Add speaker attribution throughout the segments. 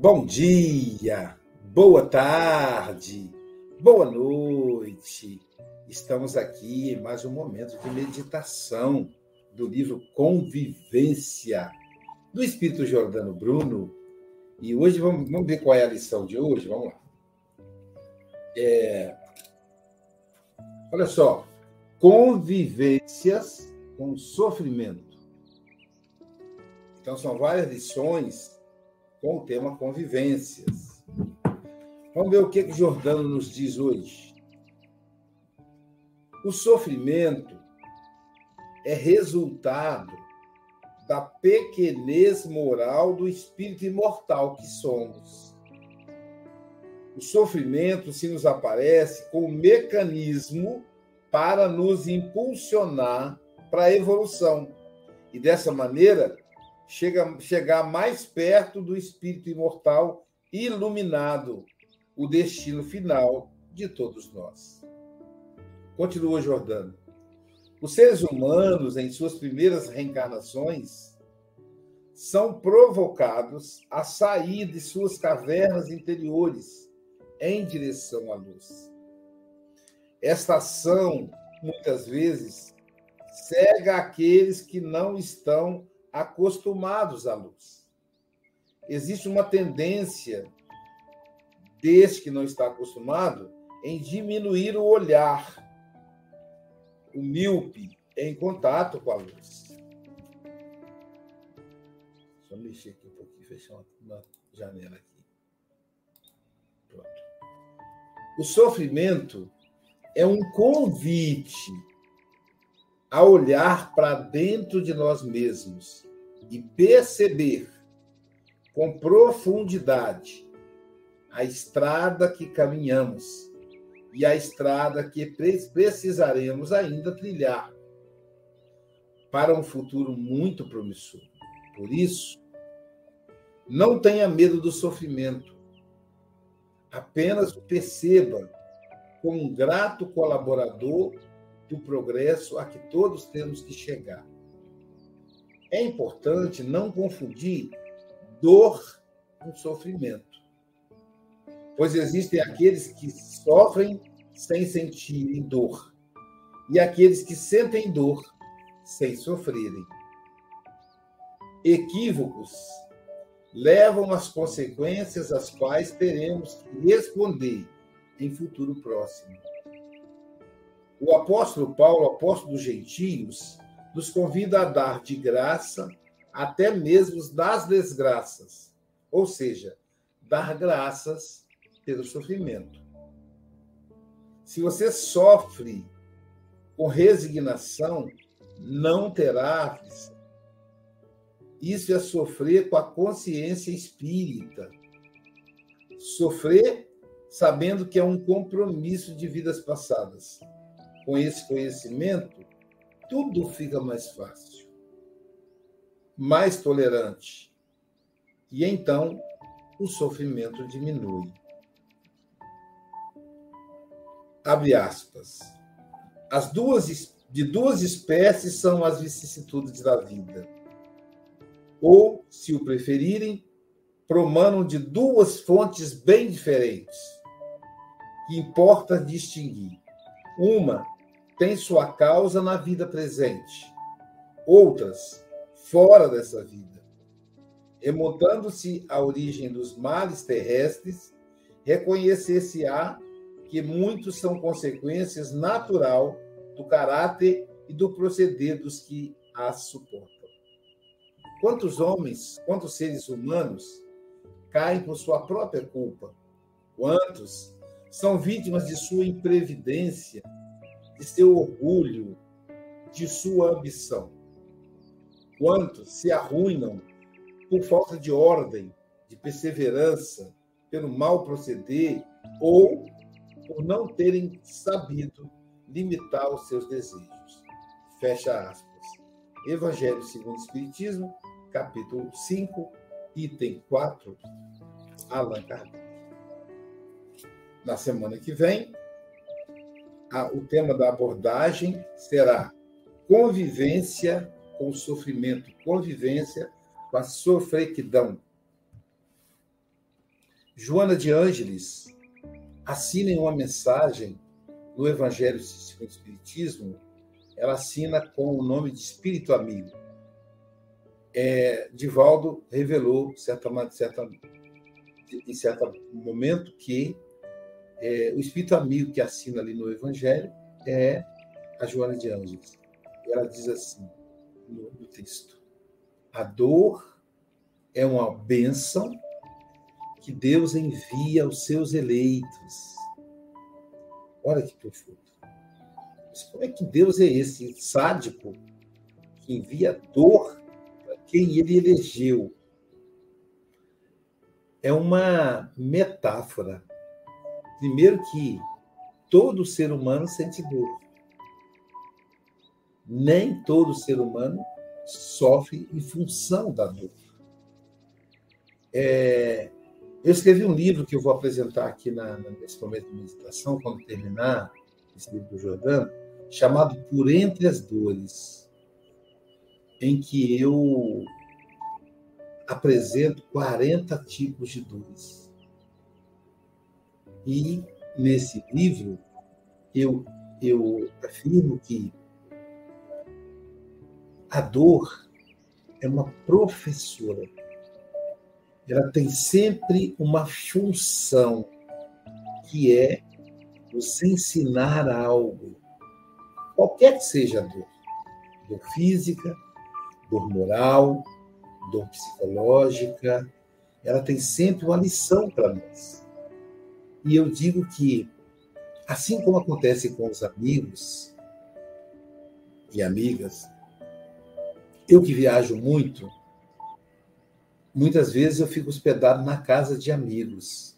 Speaker 1: Bom dia, boa tarde, boa noite. Estamos aqui em mais um momento de meditação do livro Convivência, do Espírito Jordano Bruno. E hoje vamos, vamos ver qual é a lição de hoje. Vamos lá. É, olha só, convivências com sofrimento. Então, são várias lições com o tema convivências. Vamos ver o que, que Jordano nos diz hoje. O sofrimento é resultado da pequenez moral do espírito imortal que somos. O sofrimento se nos aparece como mecanismo para nos impulsionar para a evolução. E dessa maneira, chega, chegar mais perto do espírito imortal iluminado, o destino final de todos nós. Continua Jordano. Os seres humanos, em suas primeiras reencarnações, são provocados a sair de suas cavernas interiores em direção à luz. Esta ação, muitas vezes, cega aqueles que não estão acostumados à luz. Existe uma tendência desse que não está acostumado em diminuir o olhar, o míope em contato com a luz. Deixa eu mexer aqui um pouquinho, fechar uma janela aqui. Pronto. O sofrimento é um convite a olhar para dentro de nós mesmos e perceber com profundidade a estrada que caminhamos e a estrada que precisaremos ainda trilhar para um futuro muito promissor. Por isso, não tenha medo do sofrimento. Apenas perceba como um grato colaborador do progresso a que todos temos que chegar. É importante não confundir dor com sofrimento, pois existem aqueles que sofrem sem sentirem dor e aqueles que sentem dor sem sofrerem. Equívocos levam às consequências às quais teremos que responder em futuro próximo. O apóstolo Paulo, apóstolo dos gentios, nos convida a dar de graça até mesmo das desgraças, ou seja, dar graças pelo sofrimento. Se você sofre com resignação, não terá aflição. Isso é sofrer com a consciência espírita. Sofrer sabendo que é um compromisso de vidas passadas com esse conhecimento, tudo fica mais fácil, mais tolerante. E então o sofrimento diminui. Abre aspas. As duas de duas espécies são as vicissitudes da vida. Ou, se o preferirem, promanam de duas fontes bem diferentes, que importa distinguir. Uma têm sua causa na vida presente, outras fora dessa vida. Remontando-se à origem dos males terrestres, reconhecer-se-á que muitos são consequências natural do caráter e do proceder dos que as suportam. Quantos homens, quantos seres humanos caem por sua própria culpa? Quantos são vítimas de sua imprevidência de seu orgulho, de sua ambição. Quantos se arruinam por falta de ordem, de perseverança, pelo mal proceder ou por não terem sabido limitar os seus desejos. Fecha aspas. Evangelho segundo o Espiritismo, capítulo 5, item 4, Allan Kardec. Na semana que vem, o tema da abordagem será convivência com o sofrimento, convivência com a sofrequidão. Joana de Ângeles assina em uma mensagem no Evangelho segundo o Espiritismo, ela assina com o nome de Espírito Amigo. É, Divaldo revelou certa, certa, em certo momento que é, o Espírito Amigo que assina ali no Evangelho é a Joana de Ângeles. Ela diz assim no, no texto: a dor é uma bênção que Deus envia aos seus eleitos. Olha que profundo. Mas como é que Deus é esse sádico que envia dor para quem ele elegeu? É uma metáfora. Primeiro que todo ser humano sente dor. Nem todo ser humano sofre em função da dor. É, eu escrevi um livro que eu vou apresentar aqui na, nesse momento de meditação, quando terminar esse livro do Jordano, chamado Por Entre as Dores, em que eu apresento 40 tipos de dores. E nesse livro eu, eu afirmo que a dor é uma professora. Ela tem sempre uma função, que é você ensinar algo, qualquer que seja a dor. Dor física, dor moral, dor psicológica, ela tem sempre uma lição para nós. E eu digo que, assim como acontece com os amigos e amigas, eu que viajo muito, muitas vezes eu fico hospedado na casa de amigos.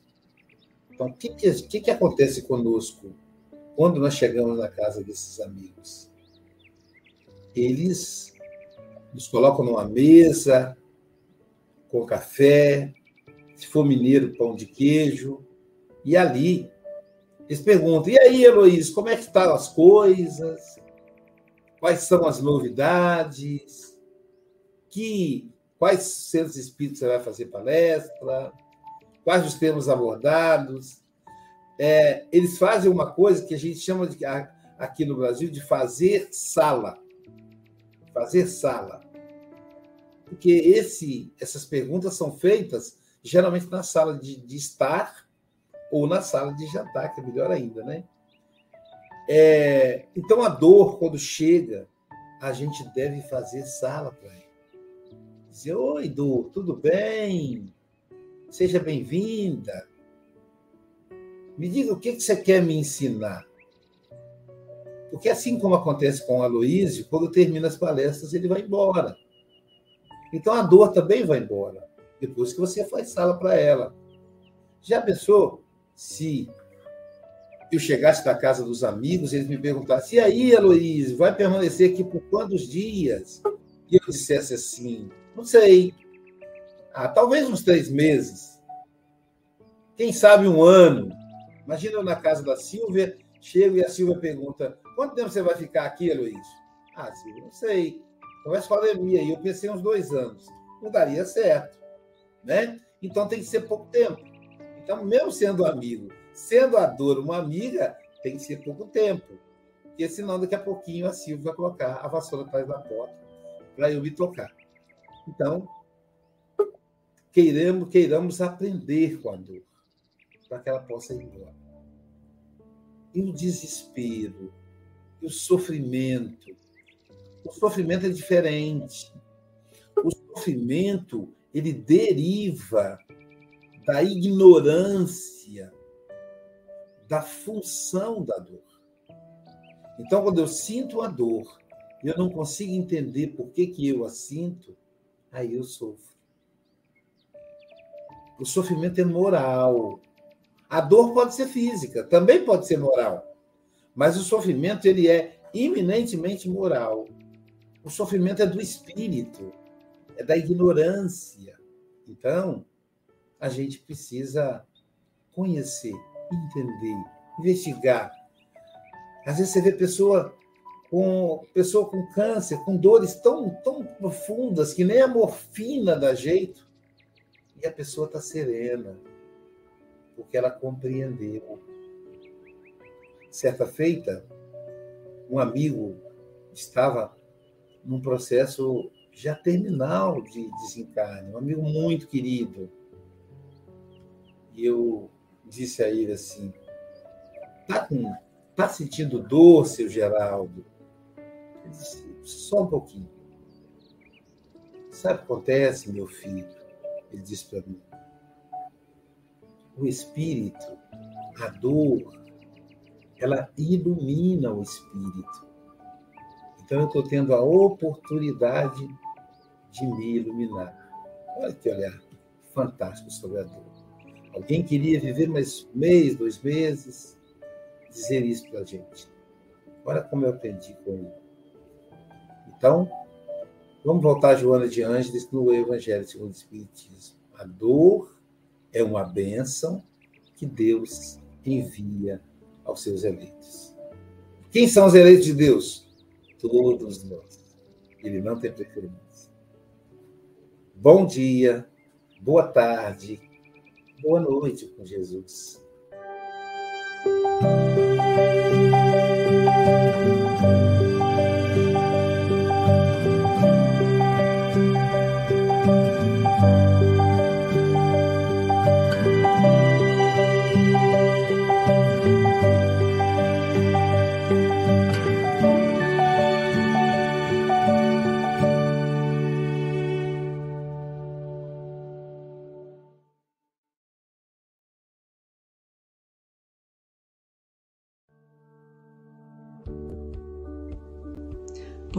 Speaker 1: Então, o que, que, que acontece conosco quando nós chegamos na casa desses amigos? Eles nos colocam numa mesa, com café, se for mineiro, pão de queijo, e ali eles perguntam: e aí, Heloísa, como é que estão as coisas? Quais são as novidades? que quais centros espíritos você vai fazer palestra, quais os temas abordados. É, eles fazem uma coisa que a gente chama de, aqui no Brasil de fazer sala. Fazer sala. Porque esse, essas perguntas são feitas geralmente na sala de, de estar ou na sala de jantar, que é melhor ainda, né? É, então, a dor, quando chega, a gente deve fazer sala para ela dizer: Oi, Du, tudo bem? Seja bem-vinda. Me diga o que você quer me ensinar. Porque assim como acontece com o Aloísio, quando termina as palestras, ele vai embora. Então a dor também vai embora, depois que você faz sala para ela. Já pensou se eu chegasse na casa dos amigos, eles me perguntassem: e aí, Aloísio, vai permanecer aqui por quantos dias? E eu dissesse assim: não sei. Ah, talvez uns três meses. Quem sabe um ano. Imagina eu na casa da Silvia, chego e a Silvia pergunta: quanto tempo você vai ficar aqui, Luiz? Ah, Silvia, não sei. A pandemia e eu pensei uns dois anos. Não daria certo. Né? Então tem que ser pouco tempo. Então, mesmo sendo amigo, sendo a dor uma amiga, tem que ser pouco tempo. Porque senão, daqui a pouquinho, a Silvia vai colocar a vassoura atrás da porta para eu me tocar. Então, queiramos, queiramos aprender com a dor, para que ela possa ir embora. E o desespero, e o sofrimento. O sofrimento é diferente. O sofrimento, ele deriva da ignorância da função da dor. Então, quando eu sinto a dor eu não consigo entender por que, que eu a sinto, aí eu sofro. O sofrimento é moral. A dor pode ser física, também pode ser moral. Mas o sofrimento ele é eminentemente moral. O sofrimento é do espírito, é da ignorância. Então, a gente precisa conhecer, entender, investigar. Às vezes você vê pessoa com pessoa com câncer, com dores tão, tão profundas que nem a morfina dá jeito, e a pessoa está serena. porque ela compreendeu. Certa feita, um amigo estava num processo já terminal de desencarne, um amigo muito querido. Eu disse a ele assim: tá, com, tá sentindo dor, seu Geraldo? Ele disse: só um pouquinho. Sabe o que acontece, meu filho? Ele disse para mim: o espírito, a dor, ela ilumina o espírito. Então eu estou tendo a oportunidade de me iluminar. Olha que olhar fantástico sobre a dor. Alguém queria viver mais um mês, dois meses, dizer isso para a gente. Olha como eu aprendi com ele. Então, vamos voltar a Joana de Ângeles no Evangelho segundo o Espiritismo. A dor é uma bênção que Deus envia aos seus eleitos. Quem são os eleitos de Deus? Todos nós. Ele não tem preferência. Bom dia, boa tarde, boa noite com Jesus.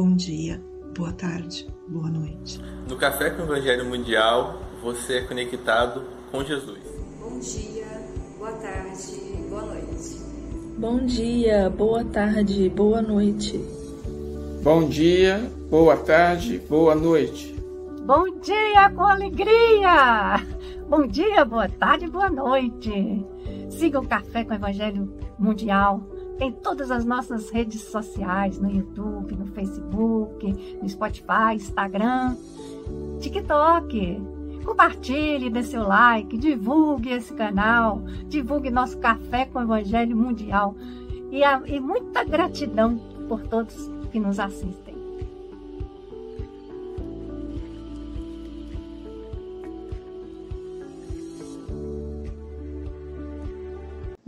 Speaker 2: Bom dia, boa tarde, boa noite.
Speaker 3: No Café com o Evangelho Mundial, você é conectado com Jesus.
Speaker 4: Bom dia, boa tarde, boa noite.
Speaker 5: Bom dia, boa tarde, boa noite.
Speaker 6: Bom dia, boa tarde, boa noite.
Speaker 7: Bom dia com alegria! Bom dia, boa tarde, boa noite. Siga o Café com o Evangelho Mundial em todas as nossas redes sociais, no YouTube, Facebook, no Spotify, Instagram, TikTok. Compartilhe, dê seu like, divulgue esse canal, divulgue nosso Café com o Evangelho Mundial. E, a, e muita gratidão por todos que nos assistem.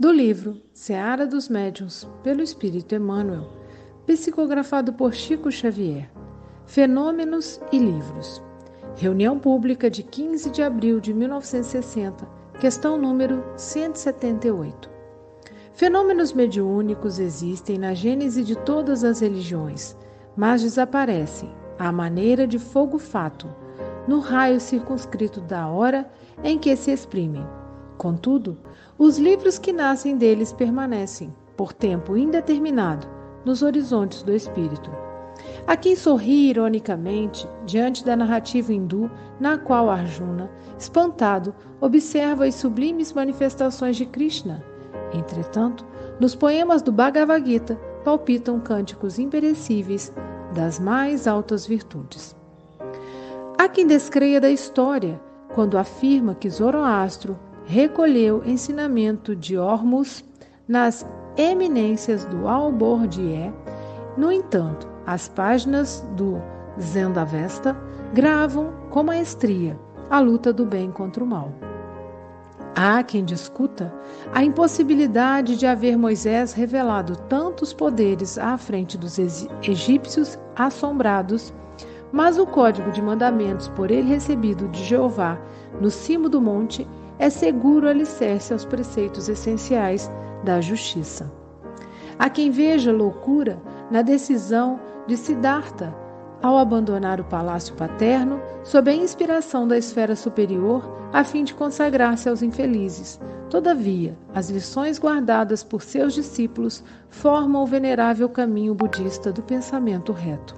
Speaker 8: Do livro Seara dos Médiuns, pelo Espírito Emmanuel, psicografado por Chico Xavier. Fenômenos e livros. Reunião pública de 15 de abril de 1960, questão número 178. Fenômenos mediúnicos existem na gênese de todas as religiões, mas desaparecem, à maneira de fogo fato, no raio circunscrito da hora em que se exprimem. Contudo, os livros que nascem deles permanecem, por tempo indeterminado, nos horizontes do espírito. Há quem sorri ironicamente diante da narrativa hindu na qual Arjuna, espantado, observa as sublimes manifestações de Krishna. Entretanto, nos poemas do Bhagavad Gita palpitam cânticos imperecíveis das mais altas virtudes. Há quem descreia da história quando afirma que Zoroastro recolheu ensinamento de Ormus nas eminências do Albordier. No entanto, as páginas do Zendavesta gravam com maestria a luta do bem contra o mal. Há quem discuta a impossibilidade de haver Moisés revelado tantos poderes à frente dos egípcios assombrados, mas o código de mandamentos por ele recebido de Jeová no cimo do monte é seguro alicerce aos preceitos essenciais da justiça. Há quem veja loucura na decisão de Siddhartha ao abandonar o palácio paterno sob a inspiração da esfera superior a fim de consagrar-se aos infelizes. Todavia, as lições guardadas por seus discípulos formam o venerável caminho budista do pensamento reto.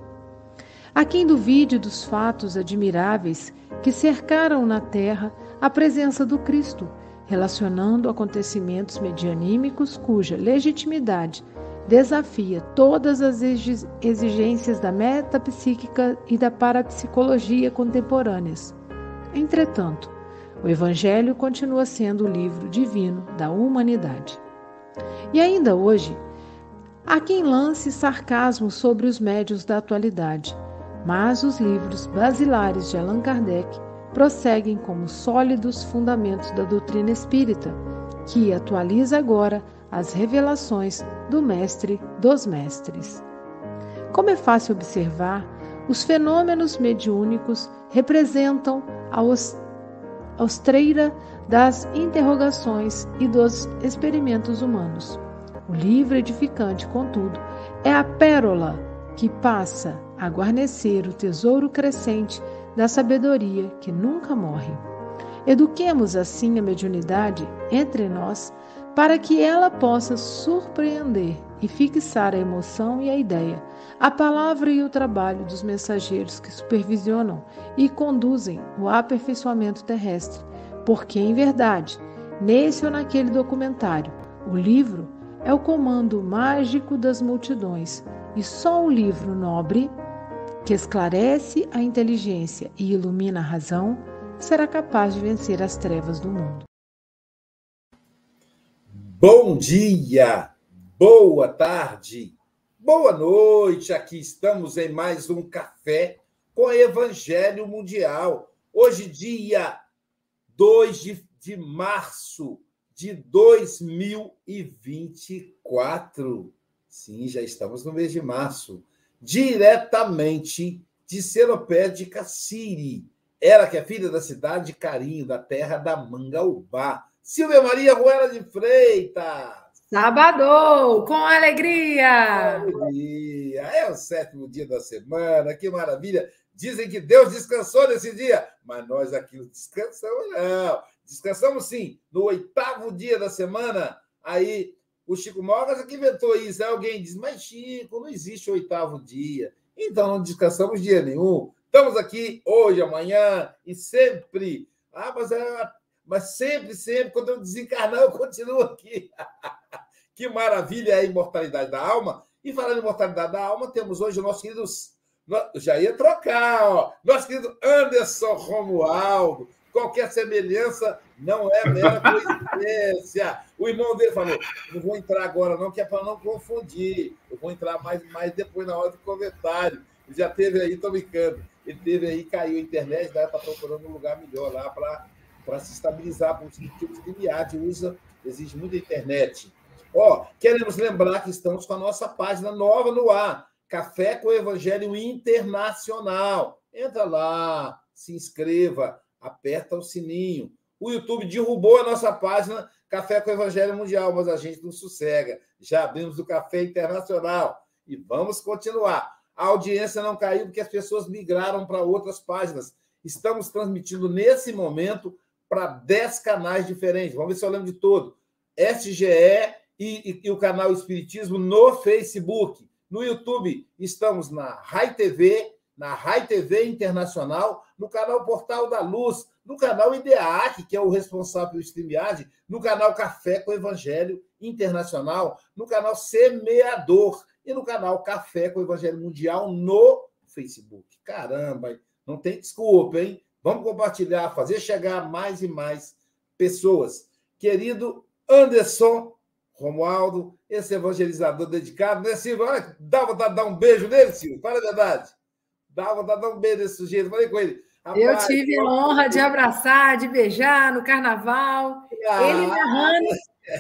Speaker 8: Há quem duvide dos fatos admiráveis que cercaram na terra a presença do Cristo, relacionando acontecimentos medianímicos cuja legitimidade desafia todas as exigências da metapsíquica e da parapsicologia contemporâneas. Entretanto, O Evangelho continua sendo o livro divino da humanidade. E ainda hoje, há quem lance sarcasmo sobre os médios da atualidade, mas os livros basilares de Allan Kardec prosseguem como sólidos fundamentos da doutrina espírita, que atualiza agora as revelações do Mestre dos Mestres. Como é fácil observar, os fenômenos mediúnicos representam a ostreira das interrogações e dos experimentos humanos. O livro edificante, contudo, é a pérola que passa a guarnecer o tesouro crescente da sabedoria que nunca morre. Eduquemos assim a mediunidade entre nós para que ela possa surpreender e fixar a emoção e a ideia, a palavra e o trabalho dos mensageiros que supervisionam e conduzem o aperfeiçoamento terrestre, porque, em verdade, nesse ou naquele documentário, o livro é o comando mágico das multidões e só o livro nobre, que esclarece a inteligência e ilumina a razão, será capaz de vencer as trevas do mundo.
Speaker 1: Bom dia, boa tarde, boa noite. Aqui estamos em mais um café com Evangelho Mundial. Hoje, dia 2 de, de março de 2024. Sim, já estamos no mês de março. Diretamente de Seropé de Cassiri. Ela que é filha da cidade de Carinho, da terra da Mangaubá Silvia Maria Ruela de Freitas.
Speaker 9: Sábado, com alegria!
Speaker 1: alegria! É o sétimo dia da semana, que maravilha! Dizem que Deus descansou nesse dia, mas nós aqui não descansamos, não. Descansamos sim, no oitavo dia da semana. Aí o Chico Mogas que inventou isso. Aí alguém diz, mas Chico, não existe oitavo dia. Então não descansamos dia nenhum. Estamos aqui hoje, amanhã e sempre. Ah, mas é mas sempre, sempre, quando eu desencarnar, eu continuo aqui. que maravilha é a imortalidade da alma. E falando em imortalidade da alma, temos hoje o nosso querido. Já ia trocar, ó. Nosso querido Anderson Romualdo. Qualquer semelhança não é mera coincidência. O irmão dele falou: não vou entrar agora, não, que é para não confundir. Eu vou entrar mais, mais depois, na hora do comentário. Já teve aí, estou brincando. Ele teve aí, caiu a internet, está procurando um lugar melhor lá para se estabilizar, porque o tipo de IAD usa, exige muita internet. Ó, queremos lembrar que estamos com a nossa página nova no ar, Café com Evangelho Internacional. Entra lá, se inscreva, aperta o sininho. O YouTube derrubou a nossa página Café com Evangelho Mundial, mas a gente não sossega. Já abrimos o Café Internacional e vamos continuar. A audiência não caiu porque as pessoas migraram para outras páginas. Estamos transmitindo nesse momento para 10 canais diferentes. Vamos ver se eu lembro de todo. SGE e, e, e, o canal Espiritismo no Facebook. No YouTube, estamos na Rai TV, na Rai TV Internacional, no canal Portal da Luz, no canal IDEAC, que é o responsável pelo StreamYard, no canal Café com Evangelho Internacional, no canal Semeador e no canal Café com Evangelho Mundial no Facebook. Caramba, não tem desculpa, hein? Vamos compartilhar, fazer chegar mais e mais pessoas. Querido Anderson Romualdo, esse evangelizador dedicado, né, Silvio? Dá vontade de dar um beijo nele, Silvio? Fala a verdade. Dá vontade de dar um beijo nesse sujeito. Falei com ele.
Speaker 9: Eu tive a honra de abraçar, de beijar no carnaval. Ah, ele narrando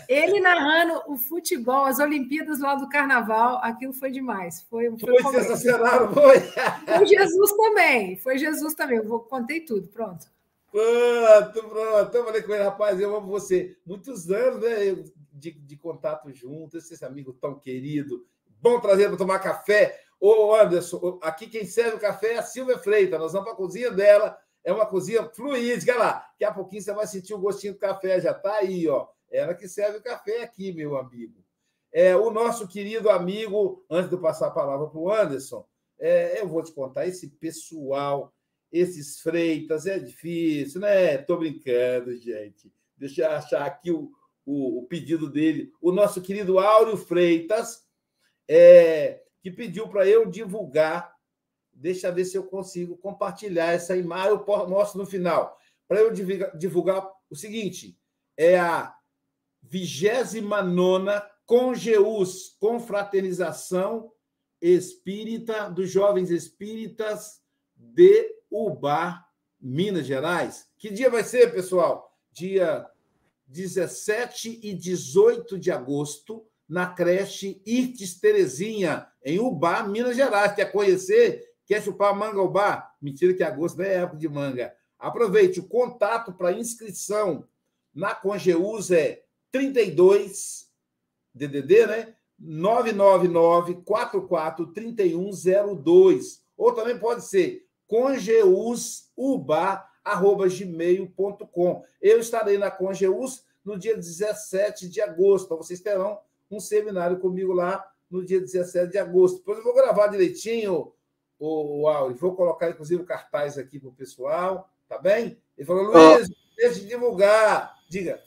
Speaker 9: ele narrando o futebol, as Olimpíadas lá do Carnaval, aquilo foi demais. Foi,
Speaker 1: foi, foi sensacional, foi?
Speaker 9: Foi Jesus também, foi Jesus também. Eu vou, contei tudo, pronto.
Speaker 1: Pronto, pronto. Eu falei com ele, rapaz, eu amo você. Muitos anos né, de, de contato juntos, esse amigo tão querido. Bom trazer para tomar café. Ô, Anderson, aqui quem serve o café é a Silvia Freitas. Nós vamos para a cozinha dela. É uma cozinha fluídica. Lá, daqui a pouquinho você vai sentir o gostinho do café. Já está aí, ó ela que serve o café aqui, meu amigo. É, o nosso querido amigo, antes de passar a palavra para o Anderson, é, eu vou te contar, esse pessoal, esses freitas, é difícil, né? Estou brincando, gente. Deixa eu achar aqui o, o, o pedido dele. O nosso querido Áureo Freitas, é, que pediu para eu divulgar. Deixa eu ver se eu consigo compartilhar essa imagem. Eu mostro no final. para eu divulgar o seguinte: é a 29 Congeus, Confraternização Espírita dos Jovens Espíritas de Ubá, Minas Gerais. Que dia vai ser, pessoal? Dia 17 e 18 de agosto, na creche Irtes Terezinha, em Ubá, Minas Gerais. Quer conhecer? Quer chupar manga Ubá? Mentira que agosto não é época de manga. Aproveite, o contato para inscrição na Congeus é 32 DDD, né? 999 44 3102. Ou também pode ser congeusubá@gmail.com. Eu estarei na Congeus no dia 17 de agosto. Então vocês terão um seminário comigo lá no dia 17 de agosto. Depois eu vou gravar direitinho o, o áudio. Vou colocar, inclusive, o cartaz aqui para o pessoal, tá bem? Ele falou, Luiz, oh. deixa de divulgar. Diga.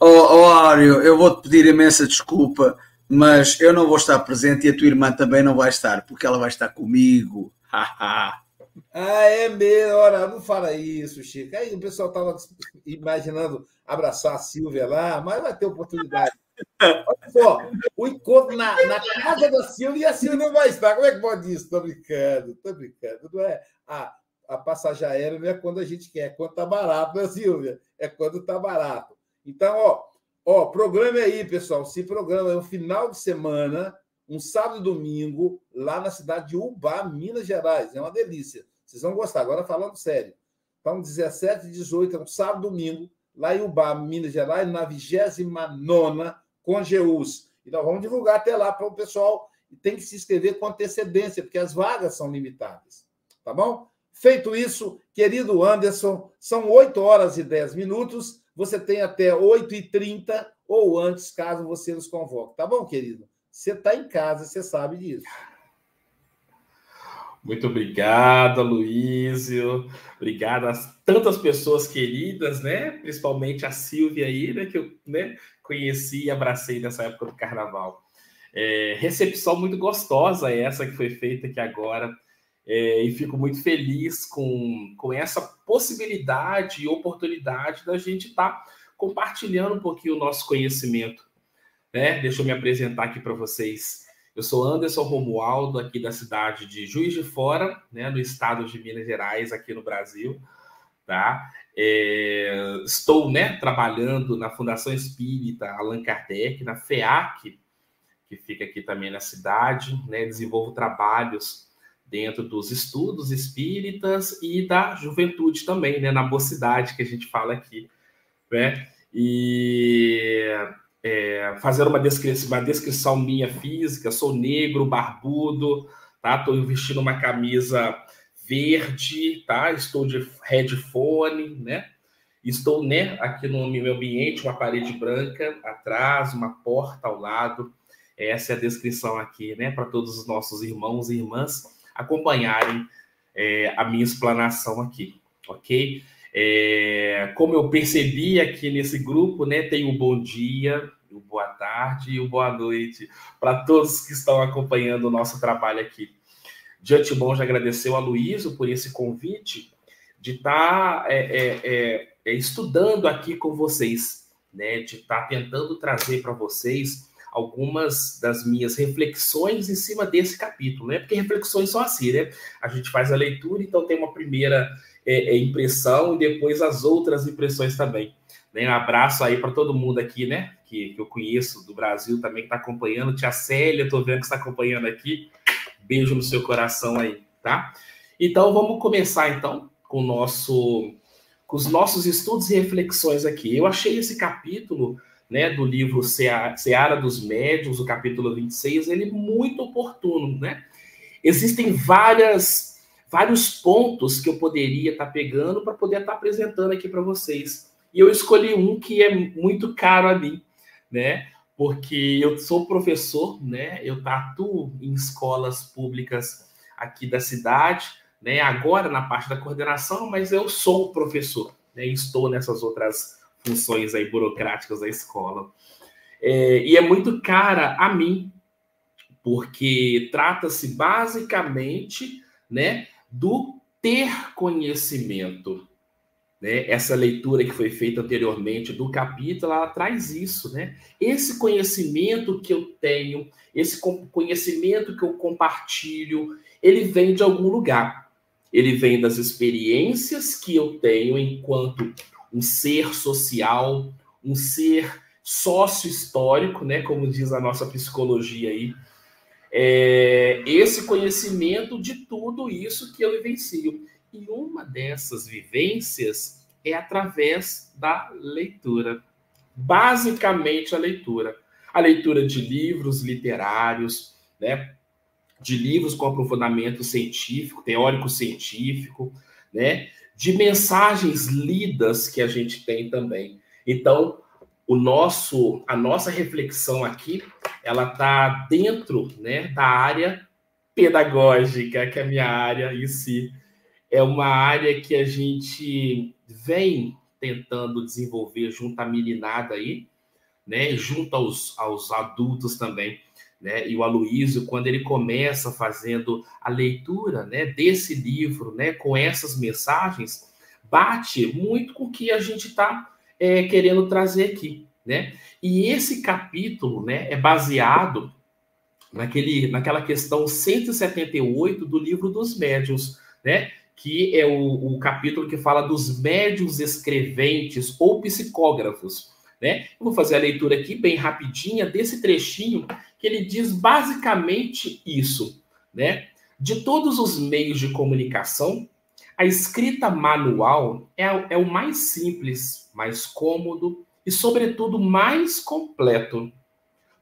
Speaker 10: Ô, oh, oh, Áureo, eu vou-te pedir imensa desculpa, mas eu não vou estar presente e a tua irmã também não vai estar, porque ela vai estar comigo.
Speaker 1: ah, é mesmo? Ora, não fala isso, Chico. Aí o pessoal estava imaginando abraçar a Silvia lá, mas vai ter oportunidade. Olha só, o encontro na, na, casa da Silvia e a Silvia não vai estar. Como é que pode isso? Estou brincando, estou brincando. Não é? A, a passagem aérea não é quando a gente quer, é quando está barato, né, Silvia? É quando está barato. Então, ó, ó, programa aí, pessoal. Se programa é um final de semana, um sábado e domingo, lá na cidade de Ubá, Minas Gerais. É uma delícia. Vocês vão gostar. Agora falando sério. Então, 17 e 18 é um sábado e domingo, lá em Ubá, Minas Gerais, na 29 Congeus. E nós vamos divulgar até lá para o pessoal. Tem que se inscrever com antecedência, porque as vagas são limitadas. Tá bom? Feito isso, querido Anderson, são 8 horas e 10 minutos. Você tem até 8h30 ou antes, caso você nos convoque. Tá bom, querido? Você está em casa, você sabe disso.
Speaker 3: Muito obrigado, Luísio. Obrigado a tantas pessoas queridas, né? Principalmente a Silvia aí, né? Que eu né, conheci e abracei nessa época do carnaval. É, recepção muito gostosa essa que foi feita aqui agora. É, e fico muito feliz com, com essa possibilidade e oportunidade da gente estar tá compartilhando um pouquinho o nosso conhecimento. Né? Deixa eu me apresentar aqui para vocês. Eu sou Anderson Romualdo, aqui da cidade de Juiz de Fora, né, no estado de Minas Gerais, aqui no Brasil. Tá? É, estou né, trabalhando na Fundação Espírita Allan Kardec, na FEAC, que fica aqui também na cidade. Né, desenvolvo trabalhos dentro dos estudos espíritas e da juventude também, né, na mocidade que a gente fala aqui. Né? E é, fazer uma descrição, uma descrição minha física, sou negro, barbudo, tá? Estou vestindo uma camisa verde, tá? Estou de headphone, né? Estou, né, aqui no meu ambiente, uma parede branca atrás, uma porta ao lado. Essa é a descrição aqui, né, para todos os nossos irmãos e irmãs acompanharem é, a minha explanação aqui, ok? É, como eu percebi aqui nesse grupo, né, tem o bom dia, o boa tarde e o boa noite para todos que estão acompanhando o nosso trabalho aqui. De antemão, já agradeceu a Luísa por esse convite de estar tá, é, é, é, é, estudando aqui com vocês, né, de estar tá tentando trazer para vocês algumas das minhas reflexões em cima desse capítulo, né? Porque reflexões são assim, né? A gente faz a leitura, então tem uma primeira é, é, impressão e depois as outras impressões também. Né? Um abraço aí para todo mundo aqui, né? Que, que eu conheço do Brasil também que está acompanhando. Tia Célia, estou vendo que está acompanhando aqui. Beijo no seu coração aí, tá? Então vamos começar então com o nosso com os nossos estudos e reflexões aqui. Eu achei esse capítulo né, do livro Seara dos Médios, o capítulo 26, ele muito oportuno, né? Existem várias, vários pontos que eu poderia estar tá pegando para poder estar tá apresentando aqui para vocês. E eu escolhi um que é muito caro a mim, né? Porque eu sou professor, né? Eu atuo em escolas públicas aqui da cidade, né? Agora na parte da coordenação, mas eu sou professor, né? Estou nessas outras funções aí burocráticas da escola. É, e é muito cara a mim, porque trata-se basicamente, né, do ter conhecimento, né? Essa leitura que foi feita anteriormente do capítulo, ela traz isso, né? Esse conhecimento que eu tenho, esse conhecimento que eu compartilho, ele vem de algum lugar. Ele vem das experiências que eu tenho enquanto um ser social, um ser sócio-histórico, né? Como diz a nossa psicologia aí. É, esse conhecimento de tudo isso que eu vivencio. E uma dessas vivências é através da leitura. Basicamente a leitura. A leitura de livros literários, né? de livros com aprofundamento científico, teórico-científico, né? de mensagens lidas que a gente tem também. Então, o nosso, a nossa reflexão aqui, ela está dentro né, da área pedagógica, que é a minha área em si é uma área que a gente vem tentando desenvolver junto à meninada aí, né, junto aos, aos adultos também, né, e o Aloísio, quando ele começa fazendo a leitura, né, desse livro, né, com essas mensagens, bate muito com o que a gente está é, querendo trazer aqui, né, e esse capítulo, né, é baseado naquele, naquela questão 178 do livro dos médiuns, né, que é o, o capítulo que fala dos médios escreventes ou psicógrafos. Né? Eu vou fazer a leitura aqui bem rapidinha desse trechinho que ele diz basicamente isso, né? De todos os meios de comunicação, a escrita manual é, é o mais simples, mais cômodo e, sobretudo, mais completo.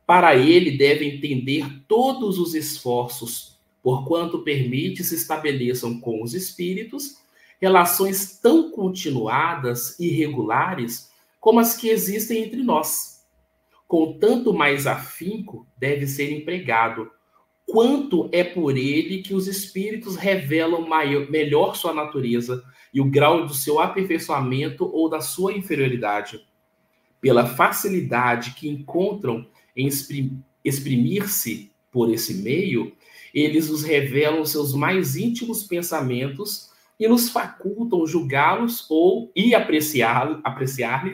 Speaker 3: Para ele, deve entender todos os esforços porquanto permite se estabeleçam com os espíritos relações tão continuadas e regulares como as que existem entre nós. Com tanto mais afinco deve ser empregado, quanto é por ele que os espíritos revelam maior, melhor sua natureza e o grau do seu aperfeiçoamento ou da sua inferioridade. Pela facilidade que encontram em exprimir-se por esse meio, eles nos revelam seus mais íntimos pensamentos e nos facultam julgá-los ou e apreciá-lhes apreciar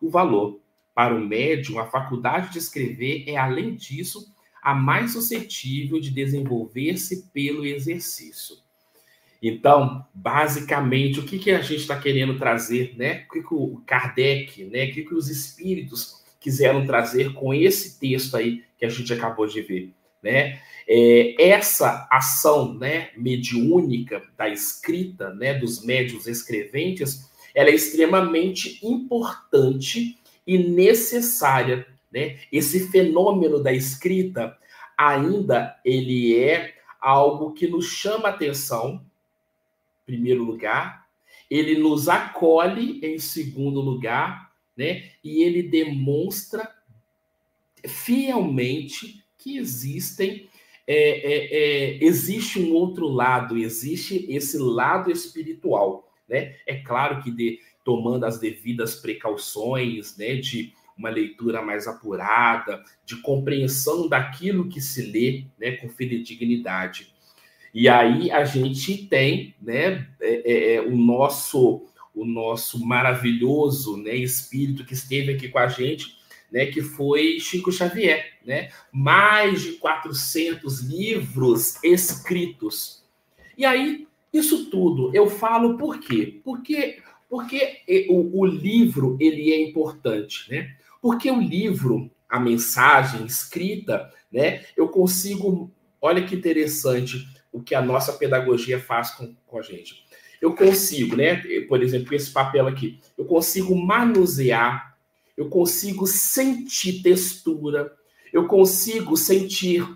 Speaker 3: o valor. Para o médium, a faculdade de escrever é, além disso, a mais suscetível de desenvolver-se pelo exercício. Então, basicamente, o que, que a gente está querendo trazer, né? O que, que o Kardec, né? O que, que os espíritos quiseram trazer com esse texto aí que a gente acabou de ver, né? É, essa ação né, mediúnica da escrita, né, dos médios escreventes, ela é extremamente importante e necessária. Né? Esse fenômeno da escrita ainda ele é algo que nos chama atenção, em primeiro lugar, ele nos acolhe em segundo lugar, né? E ele demonstra fielmente que existem é, é, é, existe um outro lado, existe esse lado espiritual, né? É claro que de, tomando as devidas precauções, né, de uma leitura mais apurada, de compreensão daquilo que se lê, né, com fidedignidade. E aí a gente tem, né, é, é, é o nosso o nosso maravilhoso, né, espírito que esteve aqui com a gente né, que foi Chico Xavier, né? Mais de 400 livros escritos. E aí, isso tudo eu falo por quê? Porque, porque o, o livro ele é importante, né? Porque o livro, a mensagem escrita, né? Eu consigo, olha que interessante o que a nossa pedagogia faz com, com a gente. Eu consigo, né? Por exemplo, esse papel aqui, eu consigo manusear eu consigo sentir textura, eu consigo sentir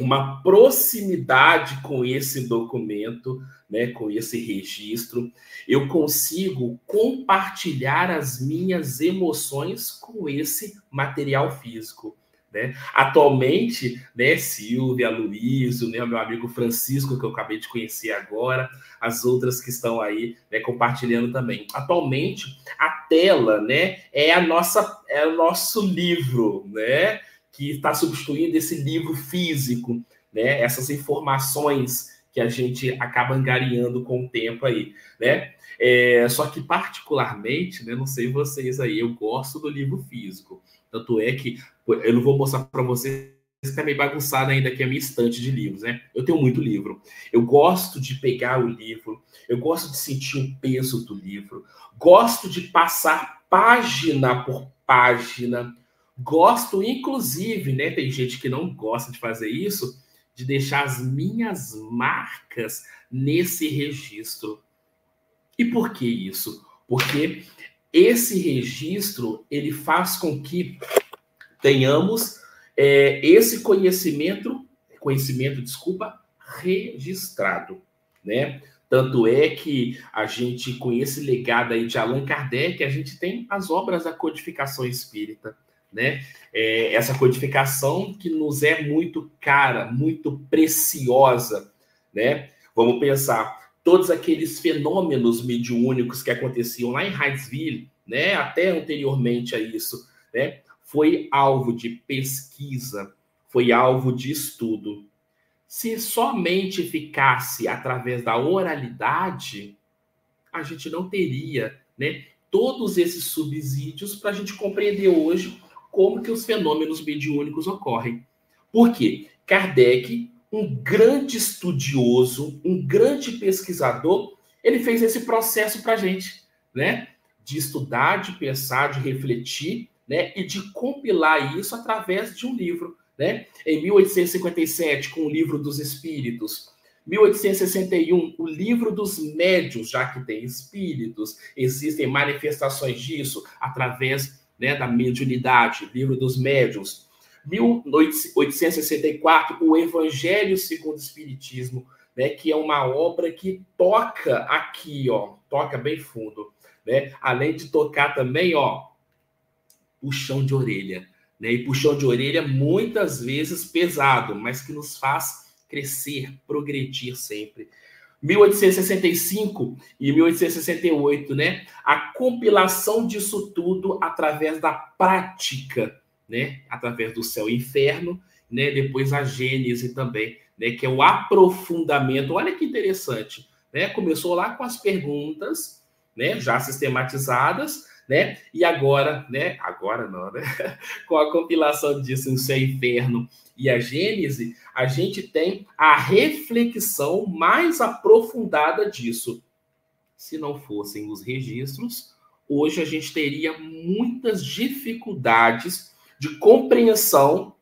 Speaker 3: uma proximidade com esse documento, né, com esse registro, eu consigo compartilhar as minhas emoções com esse material físico. Né? Atualmente, né, Silvia, Luísio, né, meu amigo Francisco, que eu acabei de conhecer agora, as outras que estão aí né, compartilhando também. Atualmente, a tela né, é, a nossa, é o nosso livro, né, que está substituindo esse livro físico, né, essas informações que a gente acaba angariando com o tempo aí, né? É, só que particularmente, né, não sei vocês aí, eu gosto do livro físico. Tanto é que eu não vou mostrar para vocês está meio bagunçado ainda aqui a minha estante de livros, né? Eu tenho muito livro. Eu gosto de pegar o livro, eu gosto de sentir o peso do livro, gosto de passar página por página, gosto, inclusive, né? Tem gente que não gosta de fazer isso, de deixar as minhas marcas nesse registro. E por que isso? Porque esse registro ele faz com que tenhamos é, esse conhecimento, conhecimento, desculpa, registrado, né? Tanto é que a gente, com esse legado aí de Allan Kardec, a gente tem as obras da codificação espírita, né? É, essa codificação que nos é muito cara, muito preciosa, né? Vamos pensar, todos aqueles fenômenos mediúnicos que aconteciam lá em Hydesville, né? Até anteriormente a isso, né? foi alvo de pesquisa, foi alvo de estudo. Se somente ficasse através da oralidade, a gente não teria né, todos esses subsídios para a gente compreender hoje como que os fenômenos mediúnicos ocorrem. Por quê? Kardec, um grande estudioso, um grande pesquisador, ele fez esse processo para a gente, né? De estudar, de pensar, de refletir né, e de compilar isso através de um livro. Né? Em 1857, com o Livro dos Espíritos, 1861, o livro dos médios, já que tem espíritos, existem manifestações disso através né, da mediunidade, livro dos médios. 1864, o Evangelho segundo o Espiritismo, né, que é uma obra que toca aqui, ó, toca bem fundo, né? Além de tocar também, ó, puxão de orelha. Né? E puxão de orelha muitas vezes pesado, mas que nos faz crescer, progredir sempre. 1865 e 1868, né? A compilação disso tudo através da prática, né? Através do céu e inferno, né? Depois a Gênese também, né? Que é o aprofundamento. Olha que interessante, né? Começou lá com as perguntas, né? Já sistematizadas, né? E agora, né? Agora não, né? Com a compilação disso em Seu Inferno e a Gênese, a gente tem a reflexão mais aprofundada disso. Se não fossem os registros, hoje a gente teria muitas dificuldades de compreensão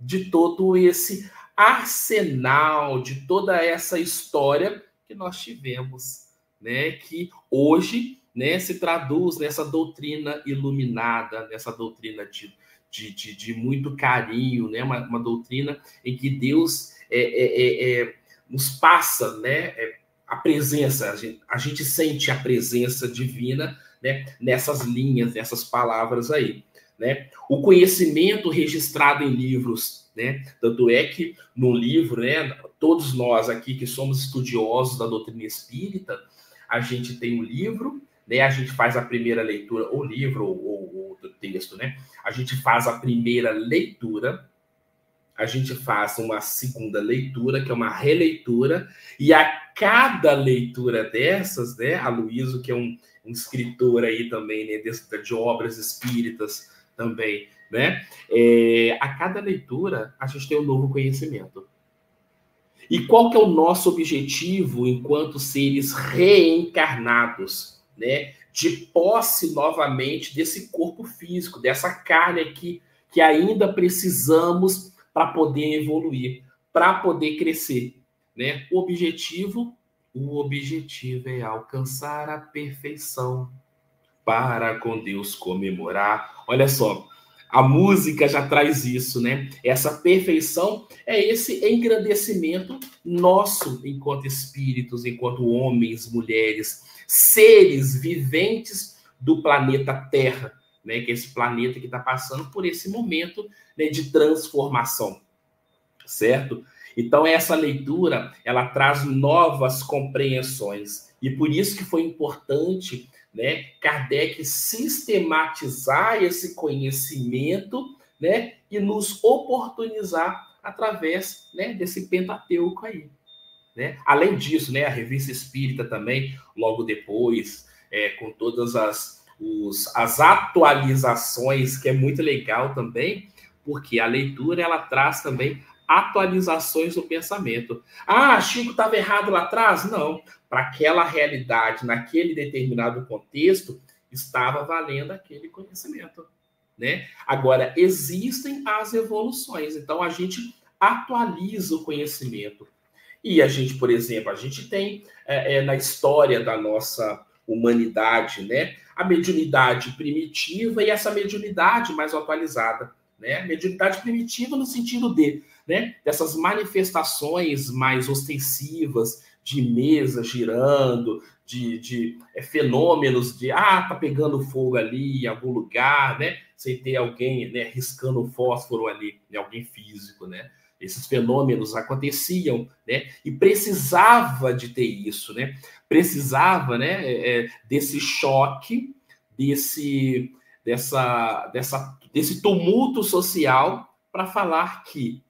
Speaker 3: de todo esse arsenal, de toda essa história que nós tivemos, né? Que hoje né, se traduz nessa doutrina iluminada, nessa doutrina de, de, de, de muito carinho, né, uma, uma, doutrina em que Deus é, é, é, é nos passa né, é, a presença, a gente, a gente, sente a presença divina né, nessas linhas, nessas palavras aí. Né? O conhecimento registrado em livros, né? Tanto é que no livro, né, todos nós aqui que somos estudiosos da doutrina espírita, a gente tem o um livro né? A gente faz a primeira leitura, ou livro, ou, ou texto, né? A gente faz a primeira leitura, a gente faz uma segunda leitura, que é uma releitura, e a cada leitura dessas, né, a Luísa, que é um, um, escritor aí também, né, de, de obras espíritas também, né, é, a cada leitura a gente tem um novo conhecimento. E qual que é o nosso objetivo enquanto seres reencarnados? Né, de posse novamente desse corpo físico, dessa carne aqui que ainda precisamos para poder evoluir, para poder crescer, né? O objetivo, o objetivo é alcançar a perfeição para com Deus comemorar. Olha só, a música já traz isso, né? Essa perfeição é esse engrandecimento nosso enquanto espíritos, enquanto homens, mulheres, seres viventes do planeta Terra, né? Que é esse planeta que está passando por esse momento né, de transformação, certo? Então essa leitura ela traz novas compreensões e por isso que foi importante, né? Kardec sistematizar esse conhecimento, né? E nos oportunizar através, né? Desse Pentateuco aí. Né? Além disso, né, a revista Espírita também, logo depois, é, com todas as, os, as atualizações, que é muito legal também, porque a leitura ela traz também atualizações do pensamento. Ah, Chico estava errado lá atrás? Não. Para aquela realidade, naquele determinado contexto, estava valendo aquele conhecimento. Né? Agora, existem as evoluções, então a gente atualiza o conhecimento. E a gente, por exemplo, a gente tem é, é, na história da nossa humanidade, né, a mediunidade primitiva e essa mediunidade mais atualizada, né? Mediunidade primitiva no sentido de, né, dessas manifestações mais ostensivas de mesa girando, de, de é, fenômenos de ah, tá pegando fogo ali em algum lugar, né? Sem ter alguém né, riscando um fósforo ali, né, alguém físico, né? Esses fenômenos aconteciam, né? E precisava de ter isso, né? Precisava, né? É, é desse choque, desse, dessa, dessa, desse tumulto social para falar que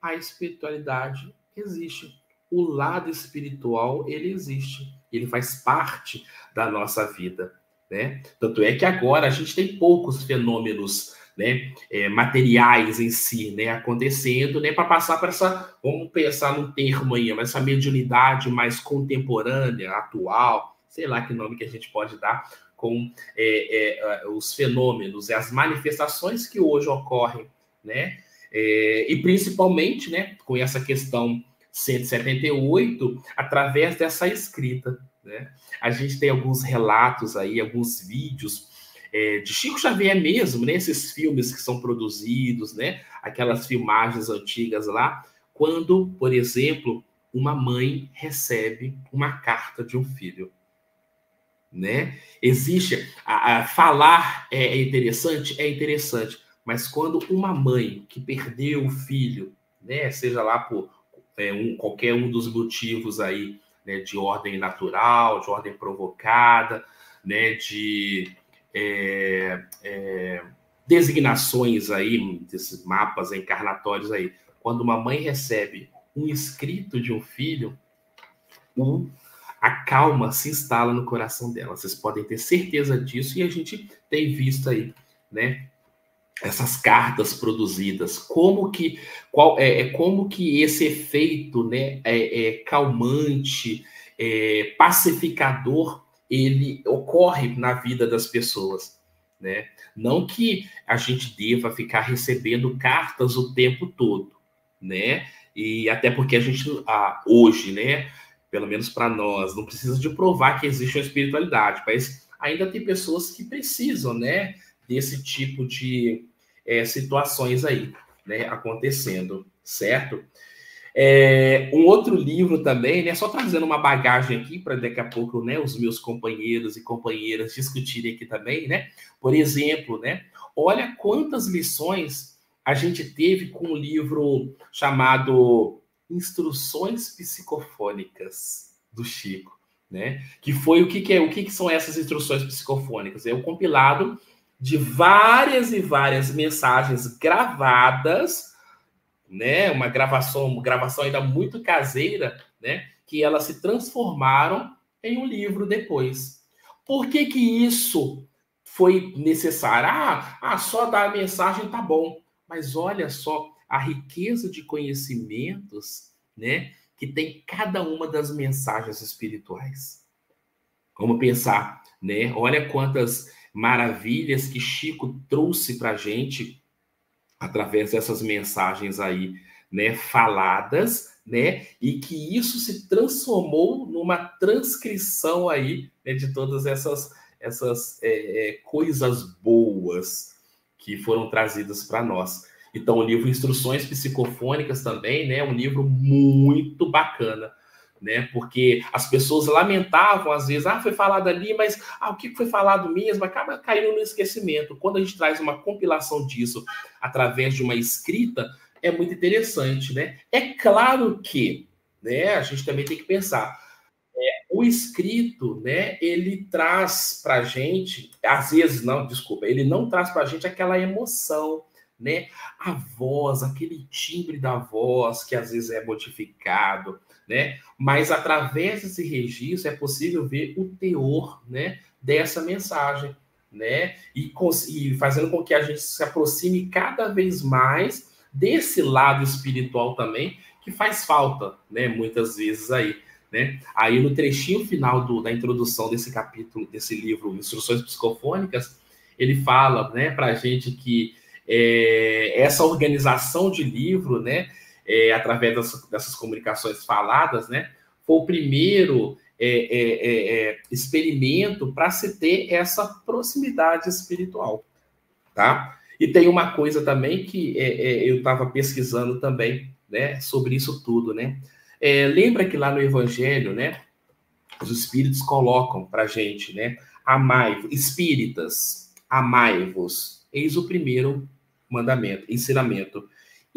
Speaker 3: a espiritualidade existe. O lado espiritual ele existe, ele faz parte da nossa vida, né? Tanto é que agora a gente tem poucos fenômenos né, é, materiais em si, né, acontecendo, né, para passar para essa, vamos pensar num termo aí, mas essa mediunidade mais contemporânea, atual, sei lá que nome que a gente pode dar, com é, é, os fenômenos e as manifestações que hoje ocorrem, né, é, e principalmente, né, com essa questão 178, através dessa escrita, né, a gente tem alguns relatos aí, alguns vídeos é, de Chico Xavier mesmo, né? Esses filmes que são produzidos, né? Aquelas filmagens antigas lá, quando, por exemplo, uma mãe recebe uma carta de um filho, né? Existe a, a falar é, é interessante, é interessante, mas quando uma mãe que perdeu o filho, né? Seja lá por é, um, qualquer um dos motivos aí, né? De ordem natural, de ordem provocada, né? De é, é, designações aí, desses mapas encarnatórios aí. Quando uma mãe recebe um escrito de um filho, um, a calma se instala no coração dela. Vocês podem ter certeza disso e a gente tem visto aí, né? Essas cartas produzidas, como que qual é, é como que esse efeito, né, é, é calmante, é, pacificador ele ocorre na vida das pessoas, né? Não que a gente deva ficar recebendo cartas o tempo todo, né? E até porque a gente ah, hoje, né, pelo menos para nós, não precisa de provar que existe uma espiritualidade, mas ainda tem pessoas que precisam, né, desse tipo de é, situações aí, né, acontecendo, certo? É, um outro livro também, né? Só trazendo uma bagagem aqui para daqui a pouco, né? Os meus companheiros e companheiras discutirem aqui também, né? Por exemplo, né? Olha quantas lições a gente teve com um livro chamado Instruções Psicofônicas do Chico, né? Que foi o que, que é, o que, que são essas instruções psicofônicas? É o compilado de várias e várias mensagens gravadas né, uma gravação, uma gravação ainda muito caseira, né, que elas se transformaram em um livro depois. Por que que isso foi necessário? Ah, ah só dar a mensagem tá bom. Mas olha só a riqueza de conhecimentos, né, que tem cada uma das mensagens espirituais. Vamos pensar, né? Olha quantas maravilhas que Chico trouxe para gente através dessas mensagens aí, né, faladas, né, e que isso se transformou numa transcrição aí né, de todas essas essas é, é, coisas boas que foram trazidas para nós. Então, o livro Instruções Psicofônicas também, né, é um livro muito bacana né? Porque as pessoas lamentavam às vezes, ah, foi falado ali, mas ah, o que foi falado mesmo acaba caindo no esquecimento. Quando a gente traz uma compilação disso através de uma escrita, é muito interessante, né? É claro que, né? A gente também tem que pensar. É, o escrito, né? Ele traz para gente, às vezes não, desculpa, ele não traz para gente aquela emoção, né? A voz, aquele timbre da voz que às vezes é modificado, né? Mas através desse registro é possível ver o teor, né, dessa mensagem, né? E, e fazendo com que a gente se aproxime cada vez mais desse lado espiritual também, que faz falta, né, muitas vezes aí. Né? Aí no trechinho final do, da introdução desse capítulo, desse livro, Instruções Psicofônicas, ele fala né, para a gente que é, essa organização de livro, né, é, através dessas, dessas, comunicações faladas, né, foi o primeiro é, é, é, é experimento para se ter essa proximidade espiritual, tá? E tem uma coisa também que eu estava pesquisando também, né, sobre isso tudo, né? lembra que lá no Evangelho, né, os Espíritos colocam para gente, né, amai espíritas, amai-vos, eis o primeiro mandamento, ensinamento.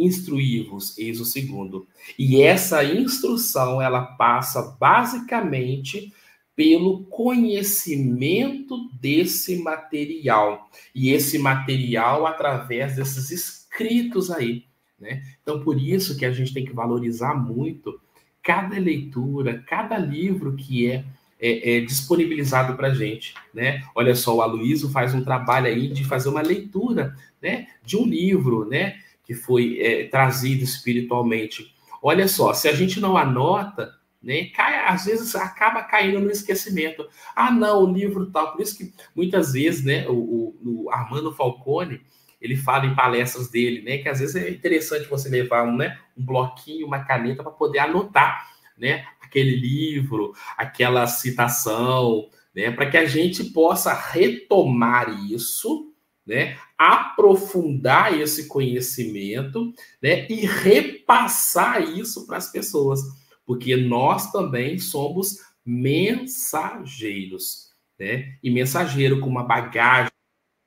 Speaker 3: Instruí-vos, eis o segundo. E essa instrução, ela passa basicamente pelo conhecimento desse material. E esse material através desses escritos aí, né? Então, por isso que a gente tem que valorizar muito cada leitura, cada livro que é é, é, disponibilizado para a gente, né? Olha só, o Aloysio faz um trabalho aí de fazer uma leitura, né, de um livro, né, que foi é, trazido espiritualmente. Olha só, se a gente não anota, né, cai, às vezes acaba caindo no esquecimento. Ah, não, o livro tal. Por isso que muitas vezes, né, o, o, o Armando Falcone ele fala em palestras dele, né, que às vezes é interessante você levar um, né, um bloquinho, uma caneta para poder anotar, né, aquele livro, aquela citação, né, para que a gente possa retomar isso, né, aprofundar esse conhecimento, né, e repassar isso para as pessoas, porque nós também somos mensageiros, né? E mensageiro com uma bagagem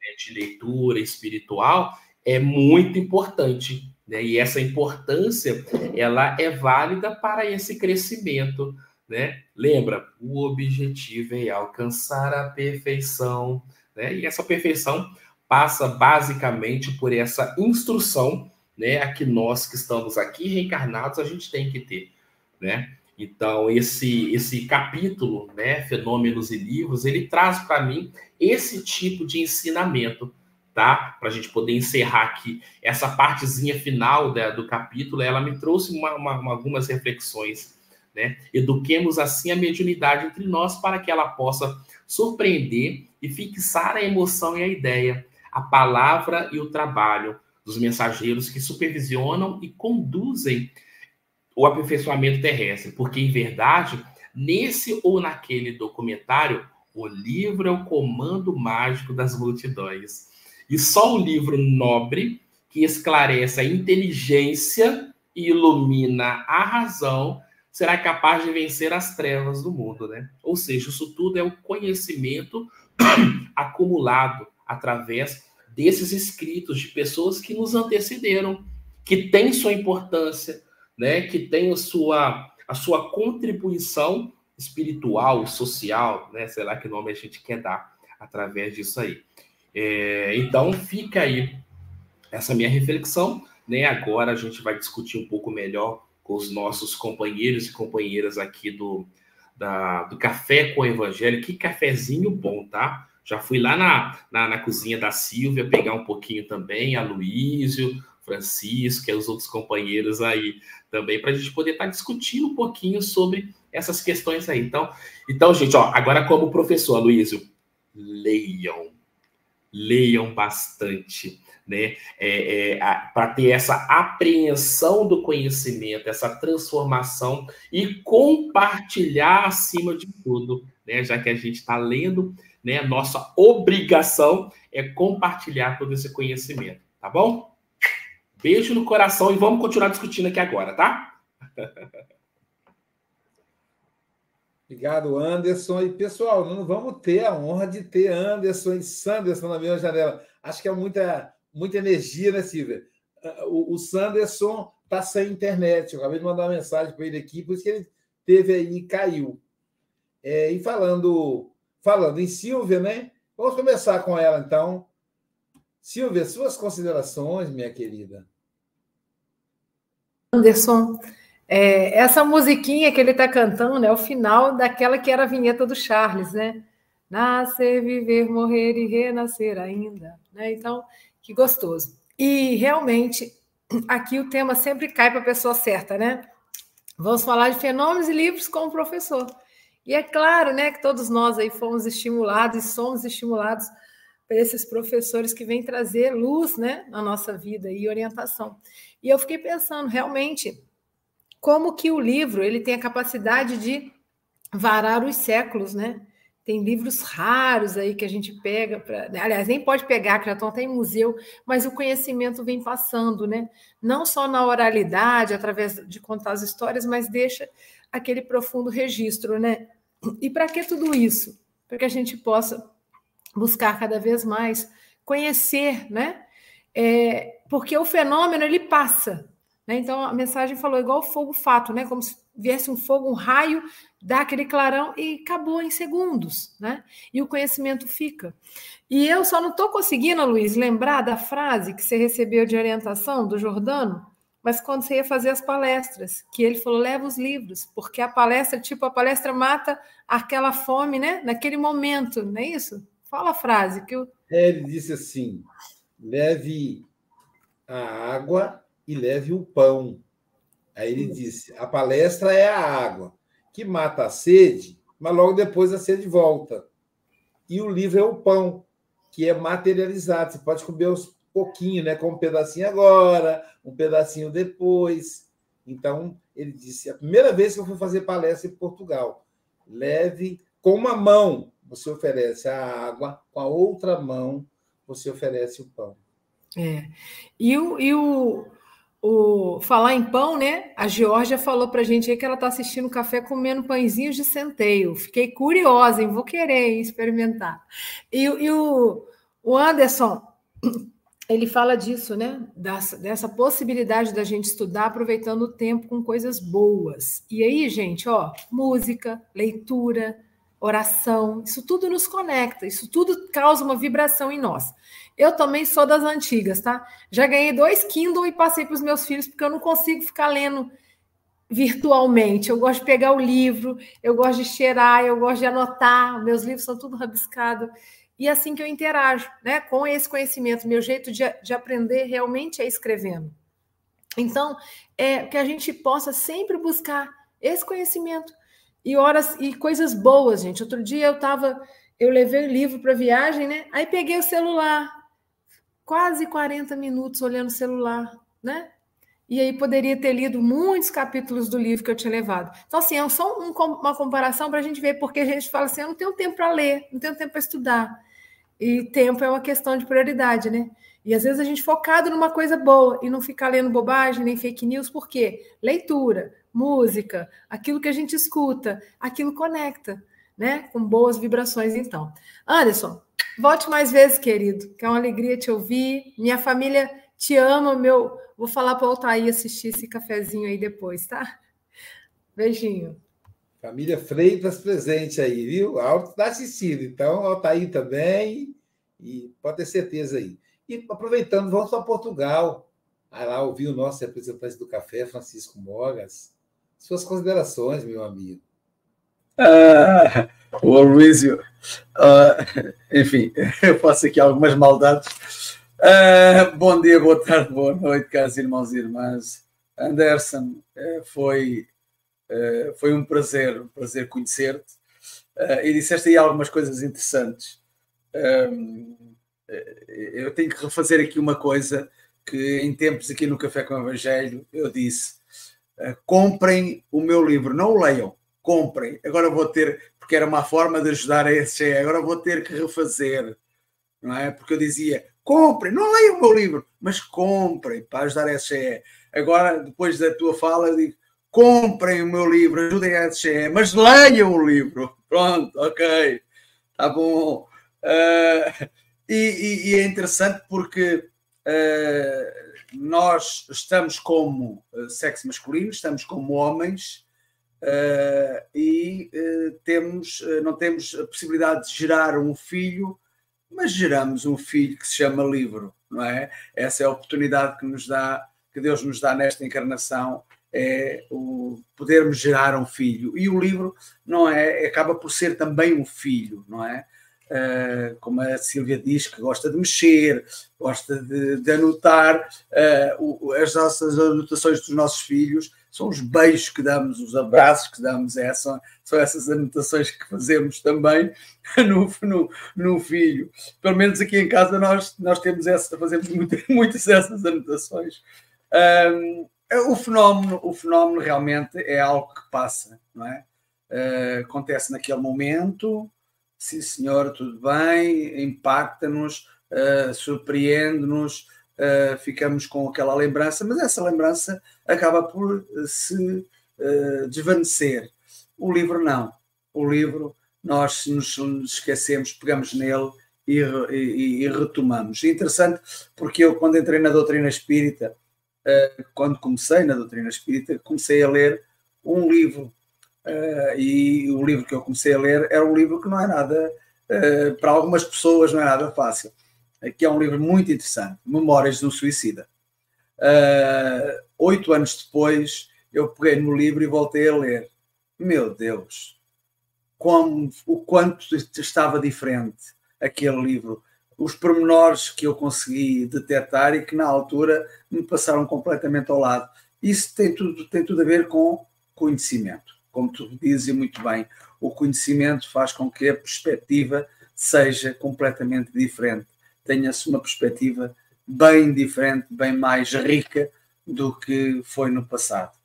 Speaker 3: né, de leitura espiritual é muito importante, né? E essa importância, ela é válida para esse crescimento, né? Lembra, o objetivo é alcançar a perfeição, né? E essa perfeição passa basicamente por essa instrução, né? A que nós que estamos aqui reencarnados a gente tem que ter, né? Então esse esse capítulo, né? Fenômenos e livros, ele traz para mim esse tipo de ensinamento tá? Para a gente poder encerrar aqui essa partezinha final da, do capítulo, ela me trouxe uma, uma, algumas reflexões, né? Eduquemos assim a mediunidade entre nós para que ela possa surpreender e fixar a emoção e a ideia, a palavra e o trabalho dos mensageiros que supervisionam e conduzem o aperfeiçoamento terrestre, porque em verdade, nesse ou naquele documentário, o livro é o comando mágico das multidões. E só o livro nobre, que esclarece a inteligência e ilumina a razão, será capaz de vencer as trevas do mundo, né? Ou seja, isso tudo é o conhecimento acumulado através desses escritos de pessoas que nos antecederam, que têm sua importância, né? Que têm a sua a sua contribuição espiritual, social, né? Sei lá que nome a gente quer dar através disso aí. É, então, fica aí essa minha reflexão. Né? Agora a gente vai discutir um pouco melhor com os nossos companheiros e companheiras aqui do, da, do Café com o Evangelho. Que cafezinho bom, tá? Já fui lá na, na, na cozinha da Silvia pegar um pouquinho também, a Luísio, Francisco e os outros companheiros aí também, para a gente poder estar tá discutindo um pouquinho sobre essas questões aí. Então, então gente, ó, agora como professor, Luísio, leiam leiam bastante, né? É, é, para ter essa apreensão do conhecimento, essa transformação e compartilhar acima de tudo, né? Já que a gente está lendo, né? Nossa obrigação é compartilhar todo esse conhecimento, tá bom? Beijo no coração e vamos continuar discutindo aqui agora, tá?
Speaker 1: Obrigado, Anderson. E, pessoal, não vamos ter a honra de ter Anderson e Sanderson na mesma janela. Acho que é muita, muita energia, né, Silvia? O, o Sanderson está sem internet. Eu acabei de mandar uma mensagem para ele aqui, por isso que ele teve aí e caiu. É, e falando, falando em Silvia, né? Vamos começar com ela, então. Silvia, suas considerações, minha querida.
Speaker 9: Anderson, É, essa musiquinha que ele está cantando é o final daquela que era a vinheta do Charles, né? Nascer, viver, morrer e renascer ainda. Né? Então, que gostoso. E realmente, aqui o tema sempre cai para a pessoa certa, né? Vamos falar de fenômenos e livros com o professor. E é claro, né, que todos nós aí fomos estimulados e somos estimulados por esses professores que vêm trazer luz, né, na nossa vida e orientação. E eu fiquei pensando, realmente, como que o livro ele tem a capacidade de varar os séculos, né? Tem livros raros aí que a gente pega para, aliás, nem pode pegar, que já estão até em museu, mas o conhecimento vem passando, né? Não só na oralidade, através de contar as histórias, mas deixa aquele profundo registro, né? E para que tudo isso? Para que a gente possa buscar cada vez mais conhecer, né? É, porque o fenômeno ele passa, né? Então a mensagem falou igual fogo fato, né? Como se viesse um fogo, um raio, dá aquele clarão e acabou em segundos, né? E o conhecimento fica. E eu só não estou conseguindo, Luiz, lembrar da frase que você recebeu de orientação do Jordano, mas quando você ia fazer as palestras, que ele falou, leva os livros, porque a palestra, tipo, a palestra mata aquela fome, né? Naquele momento, não é isso? Fala a frase que eu...
Speaker 1: É, ele disse assim, leve a água e leve o pão. Aí ele disse: a palestra é a água, que mata a sede, mas logo depois a sede volta. E o livro é o pão, que é materializado. Você pode comer uns pouquinho, né? Com um pedacinho agora, um pedacinho depois. Então, ele disse: a primeira vez que eu fui fazer palestra em Portugal, leve com uma mão, você oferece a água, com a outra mão, você oferece o pão.
Speaker 9: É. E o, e o, o falar em pão, né? A Georgia falou para a gente aí que ela está assistindo café comendo pãezinhos de centeio. Fiquei curiosa, hein? Vou querer experimentar. E, e o, o Anderson, ele fala disso, né? Dessa, dessa possibilidade da gente estudar aproveitando o tempo com coisas boas. E aí, gente, ó, música, leitura, oração, isso tudo nos conecta, isso tudo causa uma vibração em nós. Eu também sou das antigas, tá? Já ganhei dois Kindle e passei para os meus filhos, porque eu não consigo ficar lendo virtualmente. Eu gosto de pegar o livro, eu gosto de cheirar, eu gosto de anotar. Meus livros são tudo rabiscado. E é assim que eu interajo né, com esse conhecimento. Meu jeito de, de aprender realmente é escrevendo. Então, é que a gente possa sempre buscar esse conhecimento e horas e coisas boas, gente. Outro dia eu estava, eu levei o livro para viagem, né? Aí peguei o celular, quase 40 minutos olhando o celular, né? E aí poderia ter lido muitos capítulos do livro que eu tinha levado. Então, assim, é só um, uma comparação para a gente ver, porque a gente fala assim, eu não tenho tempo para ler, não tenho tempo para estudar. E tempo é uma questão de prioridade, né? E às vezes a gente focado numa coisa boa e não ficar lendo bobagem nem fake news, por quê? Leitura, música, aquilo que a gente escuta, aquilo conecta, né? Com boas vibrações, então. Anderson, Volte mais vezes, querido, que é uma alegria te ouvir. Minha família te ama, meu. Vou falar para o Altair assistir esse cafezinho aí depois, tá? Beijinho.
Speaker 1: Família Freitas presente aí, viu? Alto está assistindo, então Altair também, e pode ter certeza aí. E aproveitando, vamos para Portugal. Aí lá ouvir o nosso representante do café, Francisco Mogas. Suas considerações, meu amigo.
Speaker 10: Ah, o Aloysio, uh, enfim, eu faço aqui algumas maldades. Uh, bom dia, boa tarde, boa noite, caros irmãos e irmãs. Anderson, uh, foi, foi um prazer, um prazer conhecer-te. e disseste aí algumas coisas interessantes. eu tenho que refazer aqui uma coisa que em tempos aqui no Café com o Evangelho eu disse: comprem o meu livro, não o leiam comprem. Agora vou ter, porque era uma forma de ajudar a esse agora vou ter que refazer, não é? Porque eu dizia, comprem, não leiam o meu livro, mas comprem para ajudar a SGE. Agora, depois da tua fala, digo, comprem o meu livro, ajudem a SGE, mas leiam o livro. Pronto, ok, tá bom. Uh, e, e, e, é interessante porque uh, nós estamos como sexo masculino, estamos como homens, Uh, e uh, temos, uh, não temos a possibilidade de gerar um filho, mas geramos um filho que se chama livro, não é? Essa é a oportunidade que nos dá, que Deus nos dá nesta encarnação é o podermos gerar um filho. E o livro não é, acaba por ser também um filho, não é? Uh, como a Silvia diz, que gosta de mexer, gosta de, de anotar uh, o, as nossas anotações dos nossos filhos, são os beijos que damos, os abraços que damos, é, são, são essas anotações que fazemos também no, no, no, filho. Pelo menos aqui em casa nós, nós temos essa, fazemos muito, muitas dessas anotações. Um, o, fenómeno, o fenómeno realmente é algo que passa, não é? Uh, acontece naquele momento, sim senhor, tudo bem, impacta-nos, uh, surpreende-nos, uh, ficamos com aquela lembrança, mas essa lembrança acaba por se uh, desvanecer. O livro não. O livro, nós nos esquecemos, pegamos nele e, e, e retomamos. É interessante porque eu, quando entrei na doutrina espírita, uh, quando comecei na doutrina espírita, comecei a ler um livro. E o livro que eu comecei a ler era um livro que não é nada, para algumas pessoas, não é nada fácil. Que é um livro muito interessante, Memórias de um Suicida. oito anos depois, eu peguei no livro e voltei a ler. Meu Deus, como, o quanto estava diferente aquele livro, os pormenores que eu consegui detectar e que na altura me passaram completamente ao lado. Isso tem tudo, tem tudo a ver com conhecimento. Como tu dizes muito bem, o conhecimento faz com que a perspectiva seja completamente diferente. Tenha-se uma perspectiva bem diferente, bem mais rica do que foi no passado.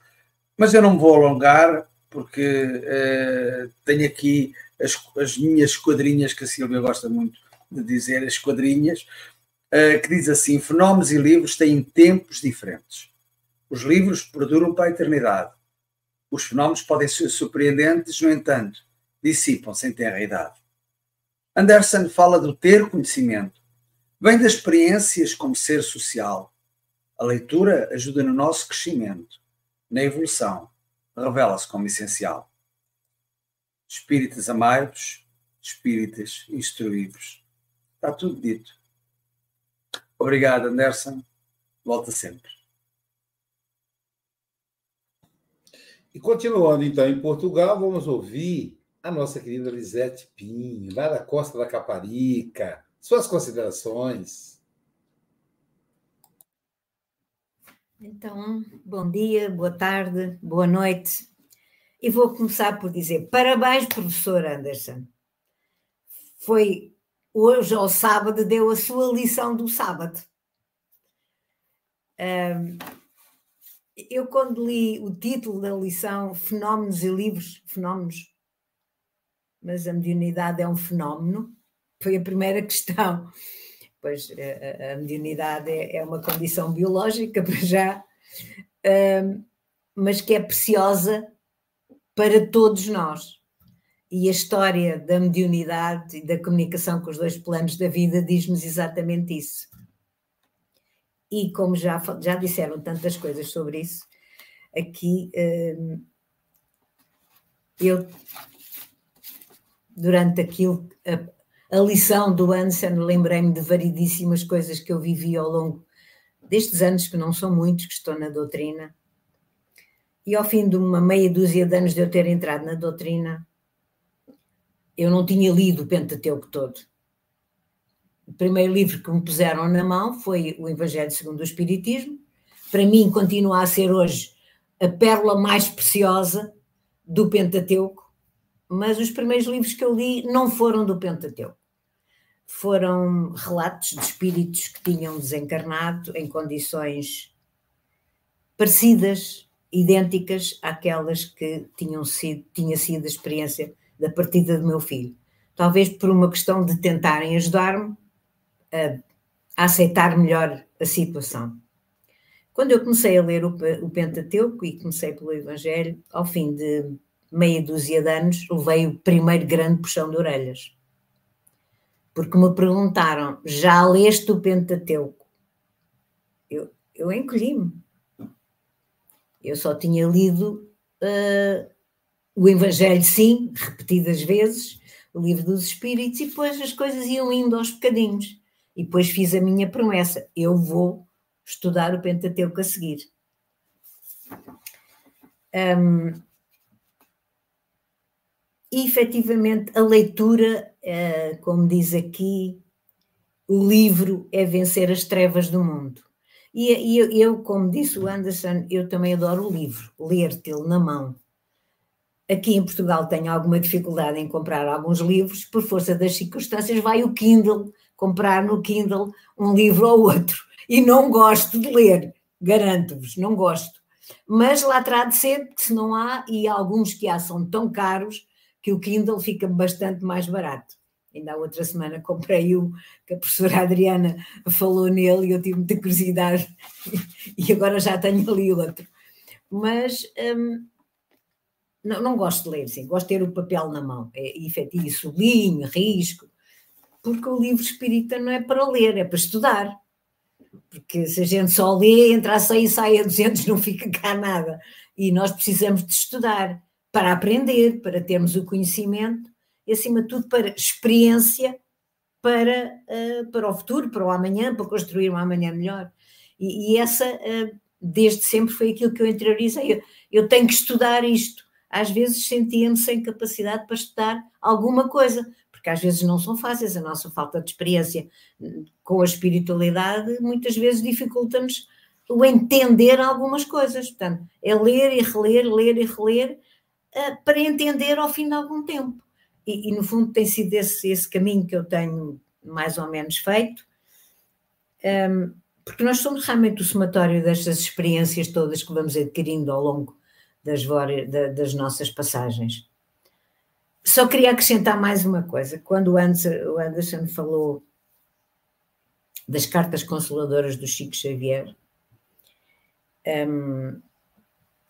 Speaker 10: Mas eu não me vou alongar, porque uh, tenho aqui as, as, minhas esquadrinhas, que a Silvia gosta muito de dizer, as esquadrinhas, uh, que diz assim: fenómenos e livros têm tempos diferentes. Os livros perduram para a eternidade. Os fenómenos podem ser surpreendentes, no entanto, dissipam-se em terra e idade. Anderson fala do ter conhecimento. Vem das experiências como ser social. A leitura ajuda no nosso crescimento na evolução, revela-se como essencial. Espíritas amados, espíritas instruídos. Está tudo dito. Obrigado, Anderson. Volta sempre.
Speaker 1: E continuando então em Portugal, vamos ouvir a nossa querida Lisete Pinho, lá da Costa da Caparica. Suas considerações.
Speaker 11: Então, bom dia, boa tarde, boa noite. E vou começar por dizer parabéns, professor Anderson. Foi hoje, ao sábado, deu a sua lição do sábado. eu, quando li o título da lição, Fenómenos e Livros, Fenómenos, mas a mediunidade é um fenómeno, foi a primeira questão pois a, mediunidade é, é, uma condição biológica para já, um, mas que é preciosa para todos nós. E a história da mediunidade e da comunicação com os dois planos da vida diz-nos exatamente isso. E como já, já disseram tantas coisas sobre isso, aqui um, eu, durante aquilo, a lição do Anselm, lembrei-me de variedíssimas coisas que eu vivi ao longo destes anos, que não são muitos, que estou na doutrina. E ao fim de uma meia dúzia de anos de eu ter entrado na doutrina, eu não tinha lido o Pentateuco todo. O primeiro livro que me puseram na mão foi o Evangelho segundo o Espiritismo. Para mim, continua a ser hoje a pérola mais preciosa do Pentateuco, mas os primeiros livros que eu li não foram do Pentateuco. Foram relatos de espíritos que tinham desencarnado em condições parecidas, idênticas àquelas que tinham sido, tinha sido a experiência da partida do meu filho. Talvez por uma questão de tentarem ajudar-me a, a, aceitar melhor a situação. Quando eu comecei a ler o, o Pentateuco e comecei pelo Evangelho, ao fim de meia dúzia de anos, levei o primeiro grande puxão de orelhas. Porque me perguntaram: já leste o Pentateuco? Eu, eu encolhi-me. Eu só tinha lido uh, o Evangelho, sim, repetidas vezes, o Livro dos Espíritos, e depois as coisas iam indo aos bocadinhos. E depois fiz a minha promessa: eu vou estudar o Pentateuco a seguir. Um, e efetivamente a leitura, uh, como diz aqui, o livro é vencer as trevas do mundo. E, eu, eu, como disse o Anderson, eu também adoro o livro, ler, tê-lo na mão. Aqui em Portugal tenho alguma dificuldade em comprar alguns livros, por força das circunstâncias, vai o Kindle comprar no Kindle um livro ou outro. E não gosto de ler, garanto-vos, não gosto. Mas lá terá de ser, que se não há, e alguns que há são tão caros, que o Kindle fica bastante mais barato. Ainda há outra semana comprei um que a professora Adriana falou nele e eu tive muita curiosidade e agora já tenho ali outro. Mas hum, não, não, gosto de ler, sim, gosto de ter o papel na mão, é efetivo, sublinho, risco, porque o livro espírita não é para ler, é para estudar. Porque se a gente só lê, entra a 100 e sai a 200, não fica cá nada. E nós precisamos de estudar para aprender, para termos o conhecimento e, acima de tudo, para experiência para, uh, para o futuro, para o amanhã, para construir um amanhã melhor. E, e essa, uh, desde sempre, foi aquilo que eu interiorizei. Eu, eu tenho que estudar isto. Às vezes sentia-me sem capacidade para estudar alguma coisa, porque às vezes não são fáceis, a nossa falta de experiência com a espiritualidade muitas vezes dificulta-nos o entender algumas coisas. Portanto, é ler e reler, ler e reler, para entender ao fim de algum tempo e, e, no fundo tem sido esse, esse caminho que eu tenho mais ou menos feito, um, porque nós somos realmente o somatório destas experiências todas que vamos adquirindo ao longo das, das nossas passagens. Só queria acrescentar mais uma coisa. Quando o Anderson falou das cartas consoladoras do Chico Xavier, um,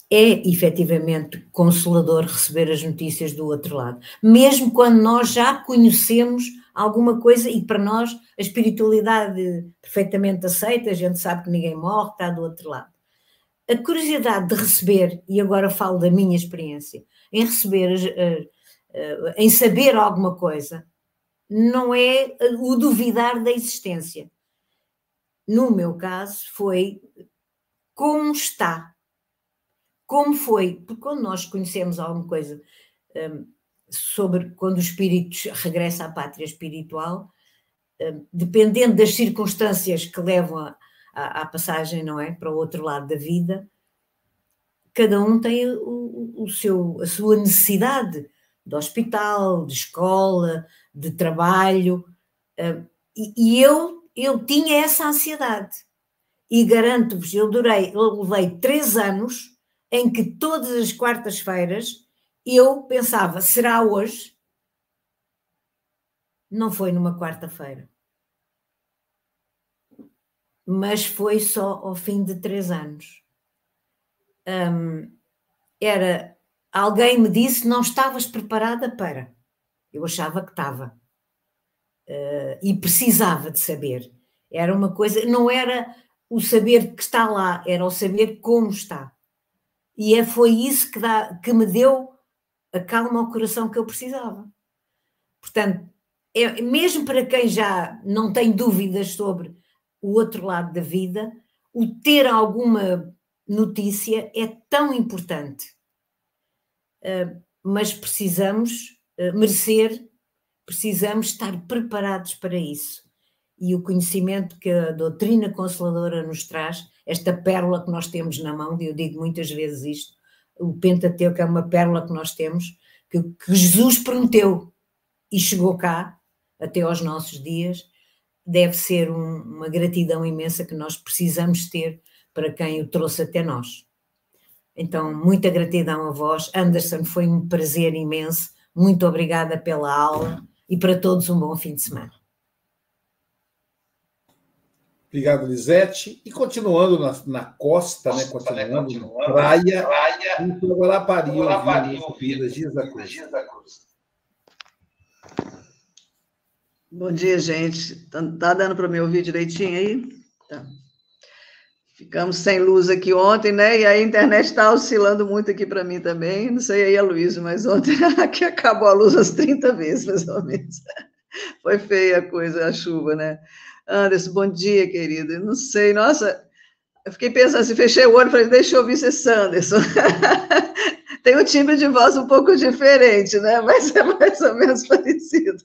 Speaker 11: é efetivamente consolador receber as notícias do outro lado, mesmo quando nós já conhecemos alguma coisa e para nós a espiritualidade perfeitamente aceita, a gente sabe que ninguém morre, está do outro lado. A curiosidade de receber, e agora falo da minha experiência, em receber, eh, eh, em saber alguma coisa, não é o duvidar da existência. No meu caso, foi como está como foi? Porque quando nós conhecemos alguma coisa um, sobre quando o espírito regressa à pátria espiritual, um, dependendo das circunstâncias que levam à passagem, não é? Para o outro lado da vida, cada um tem o, o seu, a sua necessidade de hospital, de escola, de trabalho. Um, e, e eu, eu tinha essa ansiedade. E garanto-vos, eu durei, eu levei três anos em que todas as quartas-feiras eu pensava, será hoje? Não foi numa quarta-feira. Mas foi só ao fim de três anos. Um, era alguém me disse não estavas preparada para. Eu achava que estava. Uh, e precisava de saber. Era uma coisa, não era o saber que está lá, era o saber como está. E é, foi isso que, dá, que me deu a calma ao coração que eu precisava. Portanto, é, mesmo para quem já não tem dúvidas sobre o outro lado da vida, o ter alguma notícia é tão importante. Uh, mas precisamos uh, merecer, precisamos estar preparados para isso. E o conhecimento que a doutrina consoladora nos traz esta pérola que nós temos na mão, eu digo muitas vezes isto, o Pentateuco é uma pérola que nós temos, que, que Jesus prometeu e chegou cá, até aos nossos dias, deve ser um, uma gratidão imensa que nós precisamos ter para quem o trouxe até nós. Então, muita gratidão a vós. Anderson, foi um prazer imenso. Muito obrigada pela aula e para todos um bom fim de semana.
Speaker 1: Obrigado, Lisete. E continuando na, na costa, né, continuando, continuando na praia, praia em Guarapari, ouvindo Giza Cruz.
Speaker 12: Bom dia, gente. Tá, tá dando para me ouvir direitinho aí? Tá. Ficamos sem luz aqui ontem, né? E a internet está oscilando muito aqui para mim também. Não sei aí a Luísa, mas ontem aqui acabou a luz umas 30 vezes, mais ou menos. Foi feia a coisa, a chuva, né? Anderson, bom dia, querida. Não sei, nossa, eu fiquei pensando assim, fechei o olho e falei, deixa eu ouvir esse Sanderson. Tem um timbre de voz um pouco diferente, né? Mas é mais ou menos parecido.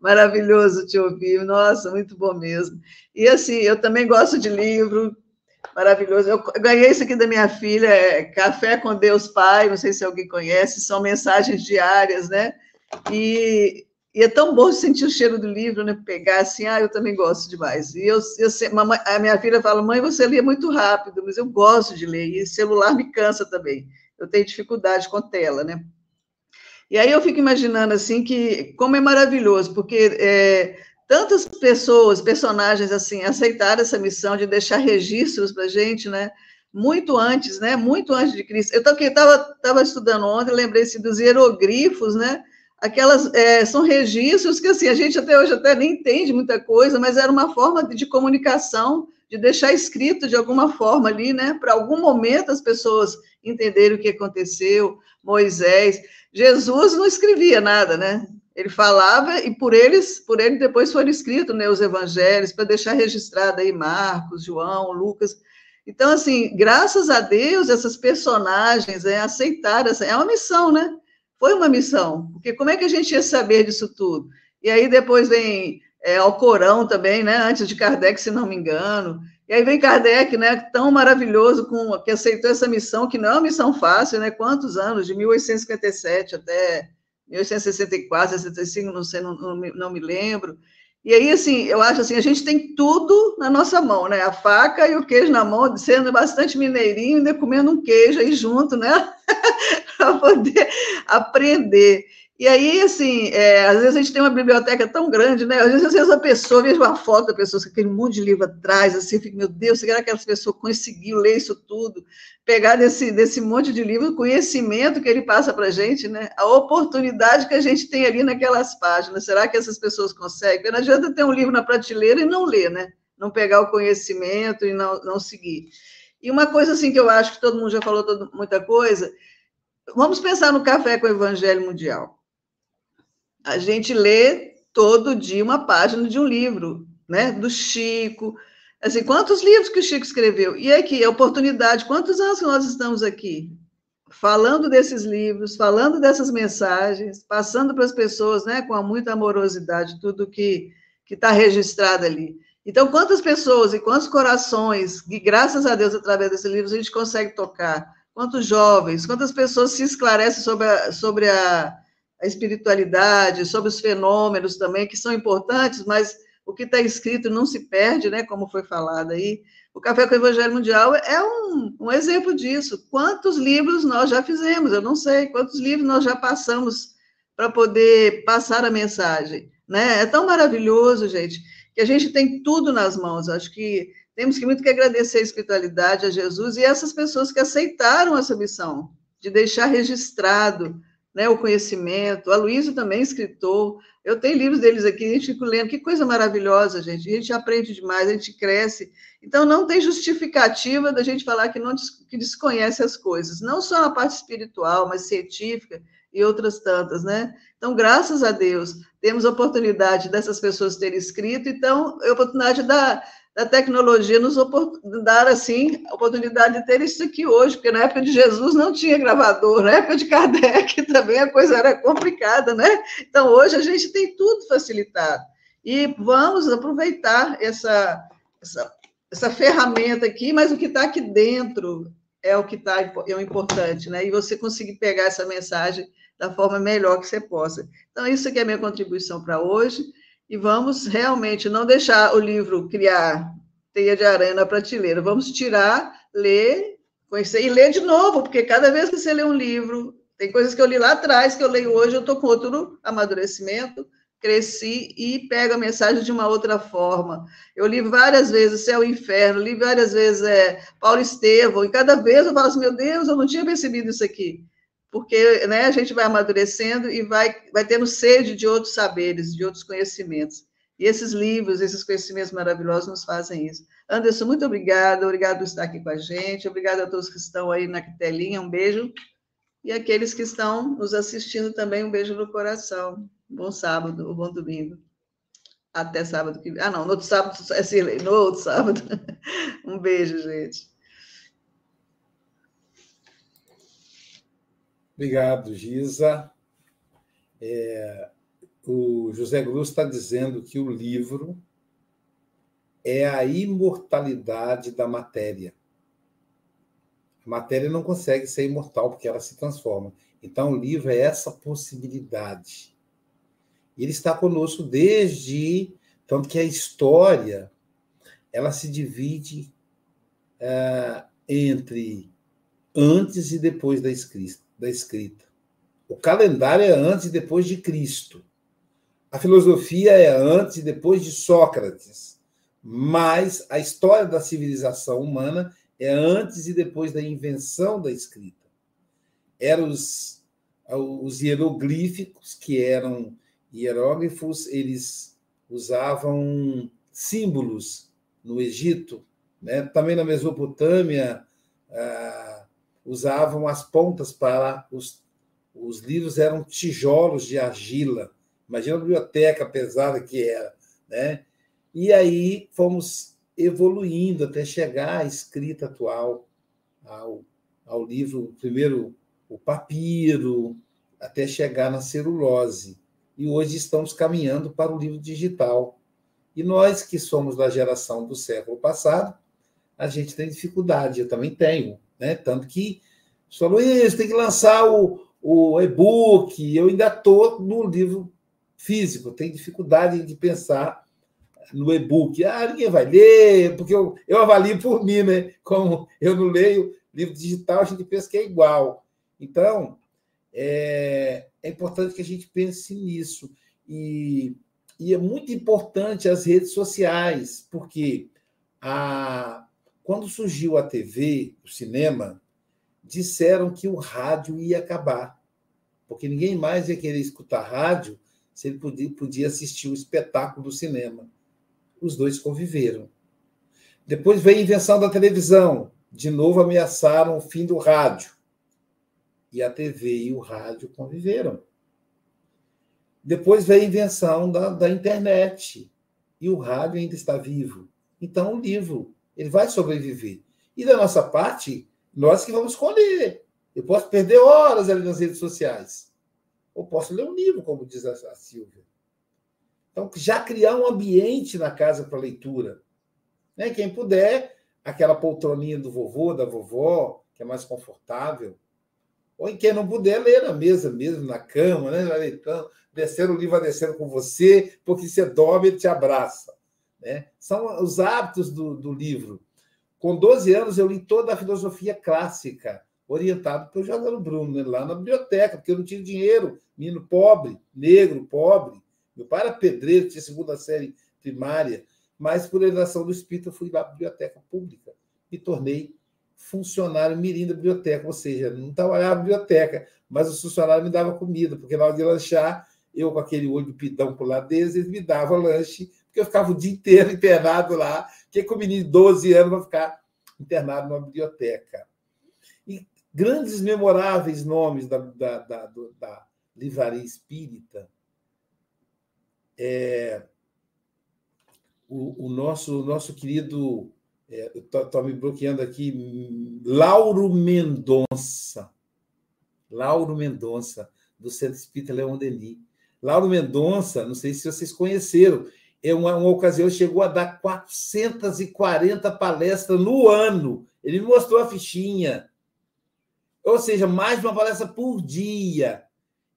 Speaker 12: Maravilhoso te ouvir, nossa, muito bom mesmo. E assim, eu também gosto de livro, maravilhoso. Eu ganhei isso aqui da minha filha, é Café com Deus Pai, não sei se alguém conhece, são mensagens diárias, né? E e é tão bom sentir o cheiro do livro, né? Pegar assim, ah, eu também gosto demais. E eu, eu mamãe, a minha filha fala, mãe, você lê muito rápido, mas eu gosto de ler, e celular me cansa também. Eu tenho dificuldade com tela, né? E aí eu fico imaginando assim que como é maravilhoso, porque é, tantas pessoas, personagens assim, aceitaram essa missão de deixar registros para gente, né? Muito antes, né? Muito antes de Cristo. Eu estava estudando ontem, lembrei-se dos hieroglifos, né? Aquelas é, são registros que assim a gente até hoje até nem entende muita coisa, mas era uma forma de, de comunicação, de deixar escrito de alguma forma ali, né? Para algum momento as pessoas entenderem o que aconteceu. Moisés, Jesus não escrevia nada, né? Ele falava e por eles, por ele depois foram escritos né, os evangelhos para deixar registrado aí Marcos, João, Lucas. Então assim, graças a Deus essas personagens é, aceitaram essa é uma missão, né? Foi uma missão, porque como é que a gente ia saber disso tudo? E aí depois vem é, Alcorão também, né? Antes de Kardec, se não me engano. E aí vem Kardec, né? Tão maravilhoso, com, que aceitou essa missão, que não é uma missão fácil, né? Quantos anos? De 1857 até 1864, 65, não sei, não, não, não me lembro. E aí, assim, eu acho assim, a gente tem tudo na nossa mão, né? A faca e o queijo na mão, sendo bastante mineirinho, ainda comendo um queijo aí junto, né? para poder aprender. E aí, assim, é, às vezes a gente tem uma biblioteca tão grande, né? Às vezes, às vezes a pessoa, vejo uma foto da pessoa com aquele monte de livro atrás, assim, fico, meu Deus, será que aquela pessoa conseguiu ler isso tudo? Pegar desse, desse monte de livro, o conhecimento que ele passa para a gente, né? A oportunidade que a gente tem ali naquelas páginas. Será que essas pessoas conseguem? Não adianta ter um livro na prateleira e não ler, né? Não pegar o conhecimento e não, não seguir. E uma coisa, assim, que eu acho que todo mundo já falou todo, muita coisa, vamos pensar no Café com o Evangelho Mundial a gente lê todo dia uma página de um livro, né? Do Chico. Assim, quantos livros que o Chico escreveu? E aqui, a oportunidade, quantos anos nós estamos aqui? Falando desses livros, falando dessas mensagens, passando para as pessoas, né, com muita amorosidade, tudo que está registrado ali. Então, quantas pessoas e quantos corações, que graças a Deus, através desses livros, a gente consegue tocar? Quantos jovens, quantas pessoas se esclarecem sobre a, sobre a, espiritualidade, sobre os fenômenos também, que são importantes, mas o que está escrito não se perde, né, como foi falado aí. O Café com o Evangelho Mundial é um, um exemplo disso. Quantos livros nós já fizemos? Eu não sei. Quantos livros nós já passamos para poder passar a mensagem? Né? É tão maravilhoso, gente, que a gente tem tudo nas mãos. Acho que temos que muito que agradecer a espiritualidade, a Jesus e essas pessoas que aceitaram essa missão de deixar registrado né, o conhecimento. A Luísa também escritor. Eu tenho livros deles aqui, a gente fica lendo. Que coisa maravilhosa, gente. A gente aprende demais, a gente cresce. Então, não tem justificativa da gente falar que, não, que desconhece as coisas. Não só na parte espiritual, mas científica e outras tantas, né? Então, graças a Deus, temos a oportunidade dessas pessoas terem escrito, então, a oportunidade da, da tecnologia nos dar, assim, a oportunidade de ter isso aqui hoje, porque na época de Jesus não tinha gravador, na época de Kardec também a coisa era complicada, né? Então, hoje a gente tem tudo facilitado. E vamos aproveitar essa, essa, essa ferramenta aqui, mas o que está aqui dentro é o que está é o importante, né? E você conseguir pegar essa mensagem da forma melhor que você possa. Então, isso aqui é a minha contribuição para hoje e vamos realmente não deixar o livro criar teia de aranha na prateleira. Vamos tirar, ler, conhecer e ler de novo, porque cada vez que você lê um livro, tem coisas que eu li lá atrás, que eu leio hoje, eu estou com outro amadurecimento, cresci e pego a mensagem de uma outra forma. Eu li várias vezes Céu e Inferno, li várias vezes é, Paulo Estevão, e cada vez eu falo assim, meu Deus, eu não tinha percebido isso aqui porque né, a gente vai amadurecendo e vai, vai tendo sede de outros saberes, de outros conhecimentos. E esses livros, esses conhecimentos maravilhosos nos fazem isso. Anderson, muito obrigada, obrigado por estar aqui com a gente, obrigada a todos que estão aí na telinha, um beijo. E aqueles que estão nos assistindo também, um beijo no coração. Bom sábado, bom domingo. Até sábado que Ah, não, no outro sábado, é Cirlei, no outro sábado. Um beijo, gente.
Speaker 1: Obrigado, Gisa. É, o José Grus está dizendo que o livro é a imortalidade da matéria. A matéria não consegue ser imortal porque ela se transforma. Então, o livro é essa possibilidade. E ele está conosco desde. Tanto que a história ela se divide é, entre antes e depois da escrita, da escrita. O calendário é antes e depois de Cristo. A filosofia é antes e depois de Sócrates. Mas a história da civilização humana é antes e depois da invenção da escrita. Eram os, os hieroglíficos, que eram hieróglifos, eles usavam símbolos no Egito, né? também na Mesopotâmia, ah, usavam as pontas para os, os livros, eram tijolos de argila. Imagina a biblioteca pesada que era. Né? E aí fomos evoluindo até chegar à escrita atual, ao, ao livro, primeiro o papiro, até chegar na celulose. E hoje estamos caminhando para o livro digital. E nós que somos da geração do século passado, a gente tem dificuldade, eu também tenho, né? Tanto que falou, isso tem que lançar o, o e-book, eu ainda estou no livro físico, tenho dificuldade de pensar no e-book. Ah, ninguém vai ler, porque eu, eu avalio por mim, né? Como eu não leio livro digital, a gente pensa que é igual. Então, é, é importante que a gente pense nisso. E, e é muito importante as redes sociais, porque a, quando surgiu a TV, o cinema, disseram que o rádio ia acabar, porque ninguém mais ia querer escutar rádio se ele podia, podia assistir o espetáculo do cinema. Os dois conviveram. Depois veio a invenção da televisão. De novo ameaçaram o fim do rádio. E a TV e o rádio conviveram. Depois veio a invenção da, da internet. E o rádio ainda está vivo. Então, o livro ele vai sobreviver. E da nossa parte, nós que vamos escolher. Eu posso perder horas ali nas redes sociais. Ou posso ler um livro, como diz a, Silvia. Então, já criar um ambiente na casa para leitura. Né? Quem puder, aquela poltroninha do vovô, da vovó, que é mais confortável. Ou em quem não puder, ler na mesa mesmo, na cama, né? Descendo o livro, vai descendo com você, porque você dorme, ele te abraça. Né? São os hábitos do, do livro. Com 12 anos, eu li toda a filosofia clássica, orientado pelo José Bruno, né? lá na biblioteca, porque eu não tinha dinheiro, menino pobre, negro, pobre. Meu pai era pedreiro, tinha segunda série primária, mas por orientação do Espírito, eu fui lá a biblioteca pública e tornei funcionário mirim da biblioteca, ou seja, não trabalhava na biblioteca, mas os funcionários me davam comida, porque na hora de lanchar, eu com aquele olho pidão por lá deles, eles me davam lanche, porque eu ficava o dia inteiro internado lá, que com o menino de 12 anos vai ficar internado numa biblioteca. E grandes, memoráveis nomes da, da, da, da livraria espírita, é, o, o, nosso, nosso querido é, Estou me bloqueando aqui. Lauro Mendonça. Lauro Mendonça, do Centro Espírita Leão Denis. Lauro Mendonça, não sei se vocês conheceram, é uma, uma ocasião chegou a dar 440 palestras no ano. Ele me mostrou a fichinha. Ou seja, mais uma palestra por dia.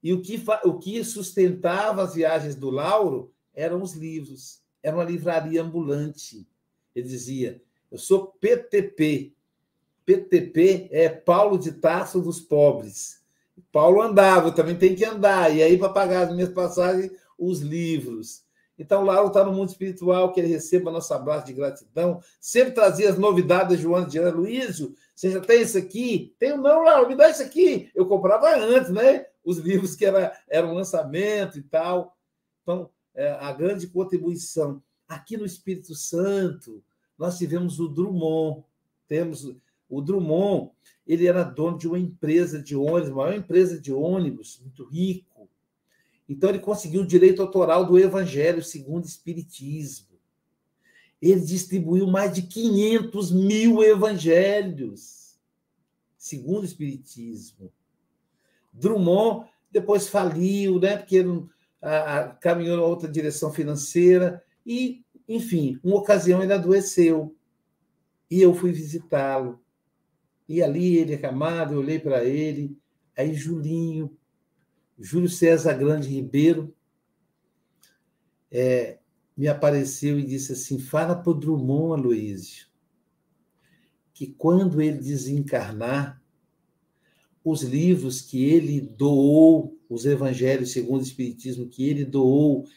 Speaker 1: E o que, o que sustentava as viagens do Lauro eram os livros. Era uma livraria ambulante. Ele dizia: eu sou PTP. PTP é Paulo de Tarso dos Pobres. Paulo andava, eu também tem que andar. E aí, para pagar as minhas passagens, os livros. Então, Lauro está no mundo espiritual, que ele receba nosso abraço de gratidão. Sempre trazia as novidades da Joana de Ana Luísio. Você já tem isso aqui? Tenho, não, Lauro, me dá isso aqui. Eu comprava antes, né? Os livros que era, eram lançamento e tal. Então, é, a grande contribuição. Aqui no Espírito Santo, nós tivemos o Drummond. Temos o Drummond, ele era dono de uma empresa de ônibus, maior empresa de ônibus, muito rico. Então ele conseguiu o direito autoral do Evangelho segundo o Espiritismo. ele distribuiu mais de 500 mil evangelhos, segundo o Espiritismo. Drummond depois faliu, né? Porque a, a, caminhou em outra direção financeira e, enfim, uma ocasião ele adoeceu e eu fui visitá-lo. E ali ele acamado, eu olhei para ele, aí Julinho, Júlio César Grande Ribeiro, é, me apareceu e disse assim: fala para o Drummond, Aloysio, que quando ele desencarnar, os livros que ele doou, os evangelhos segundo o Espiritismo que ele doou,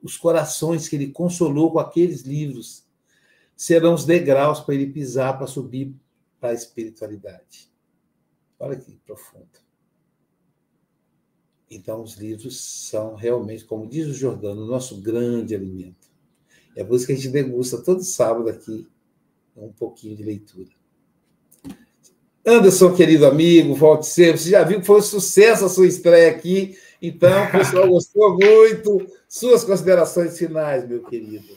Speaker 1: os corações que ele consolou com aqueles livros, serão os degraus para ele pisar para subir para a espiritualidade. Olha que profundo. Então, os livros são realmente, como diz o Jordano, o nosso grande alimento. É por isso que a gente degusta todo sábado aqui um pouquinho de leitura. Anderson, querido amigo, volte sempre. Você já viu que foi um sucesso a sua estreia aqui. Então, o pessoal gostou muito. Suas considerações finais, meu querido.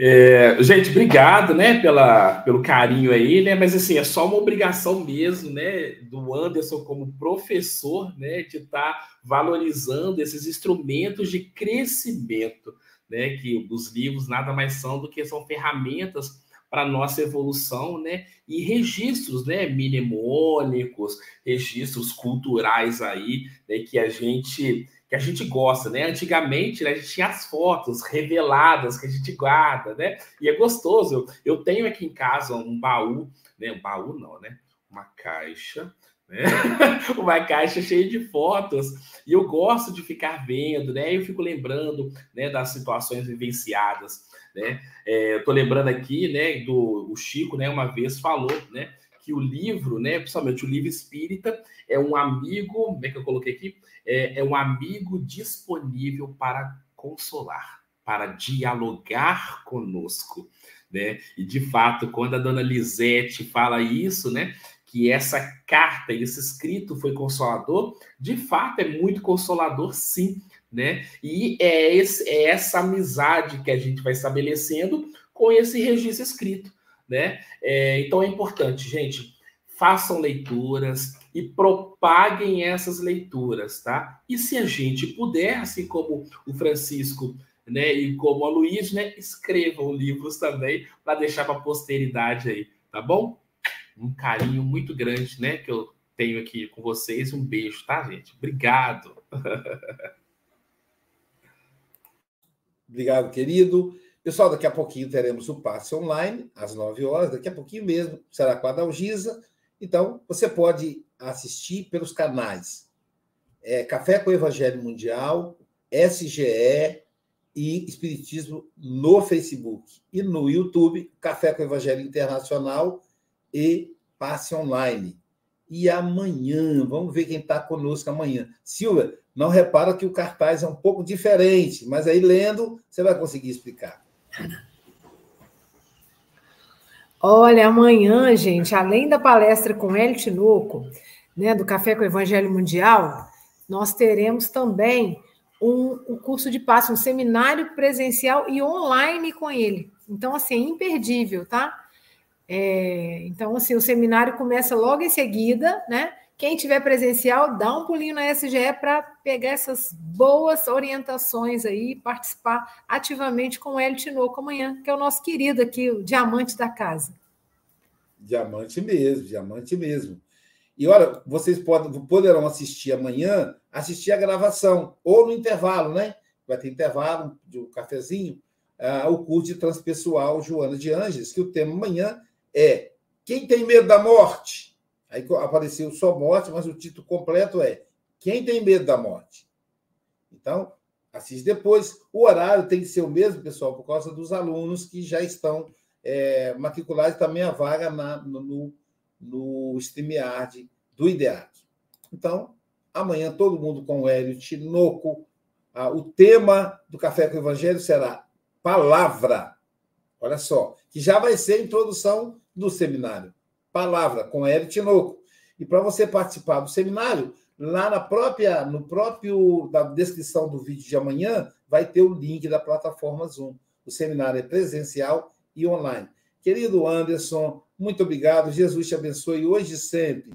Speaker 3: É, gente, obrigado, né, pela, pelo carinho aí, né? Mas assim, é só uma obrigação mesmo, né, do Anderson como professor, né, de estar tá valorizando esses instrumentos de crescimento, né? Que os livros nada mais são do que são ferramentas para nossa evolução, né? E registros, né, mnemônicos, registros culturais aí, né, que a gente que a gente gosta, né? Antigamente né, a gente tinha as fotos reveladas que a gente guarda, né? E é gostoso. Eu, tenho aqui em casa um baú, né? Um baú não, né? Uma caixa, né? uma caixa cheia de fotos e eu gosto de ficar vendo, né? Eu fico lembrando, né? Das situações vivenciadas, né? É, eu tô lembrando aqui, né? Do o Chico, né? Uma vez falou, né? Que o livro, né? Principalmente o livro espírita é um amigo, como é que eu coloquei aqui? é, é um amigo disponível para consolar, para dialogar conosco. Né? E de fato, quando a dona Lisete fala isso, né, que essa carta, esse escrito foi consolador, de fato é muito consolador, sim, né? E é, esse, é essa amizade que a gente vai estabelecendo com esse registro escrito, né? É, então é importante, gente, façam leituras, e propaguem essas leituras, tá? E se a gente puder, assim como o Francisco, né, e como a Luiz, né, escrevam livros também para deixar para a posteridade aí, tá bom? Um carinho muito grande, né, que eu tenho aqui com vocês. Um beijo, tá, gente? Obrigado.
Speaker 1: Obrigado, querido. Pessoal, daqui a pouquinho teremos o passe online, às 9 horas, daqui a pouquinho mesmo, será com a Dalgisa. Então, você pode assistir pelos canais é, Café com o Evangelho Mundial, SGE e Espiritismo no Facebook. E no YouTube, Café com o Evangelho Internacional e Passe Online. E amanhã, vamos ver quem está conosco amanhã. Silvia, não repara que o cartaz é um pouco diferente, mas aí lendo você vai conseguir explicar.
Speaker 9: Olha, amanhã, gente, além da palestra com El Tinoco, né, do Café com o Evangelho Mundial, nós teremos também um, um curso de passo, um seminário presencial e online com ele. Então, assim, é imperdível, tá? É, então, assim, o seminário começa logo em seguida, né? Quem tiver presencial, dá um pulinho na SGE para pegar essas boas orientações aí, participar ativamente com o Hélio Tinoco amanhã, que é o nosso querido aqui, o diamante da casa.
Speaker 1: Diamante mesmo, diamante mesmo. E olha, vocês poderão assistir amanhã, assistir a gravação, ou no intervalo, né? Vai ter intervalo de um cafezinho, uh, o curso de transpessoal Joana de Anges, que o tema amanhã é Quem tem medo da morte? Aí apareceu só morte, mas o título completo é Quem tem medo da morte? Então, assiste depois. O horário tem que ser o mesmo, pessoal, por causa dos alunos que já estão é, matriculados também a vaga na, no, no StreamYard do IDEAC. Então, amanhã todo mundo com o Hélio Tinoco. Ah, o tema do Café com o Evangelho será palavra. Olha só, que já vai ser a introdução do seminário. Palavra com Hélio Tinoco. E para você participar do seminário, lá na própria, no próprio da descrição do vídeo de amanhã, vai ter o link da plataforma Zoom. O seminário é presencial e online. Querido Anderson, muito obrigado. Jesus te abençoe hoje e sempre.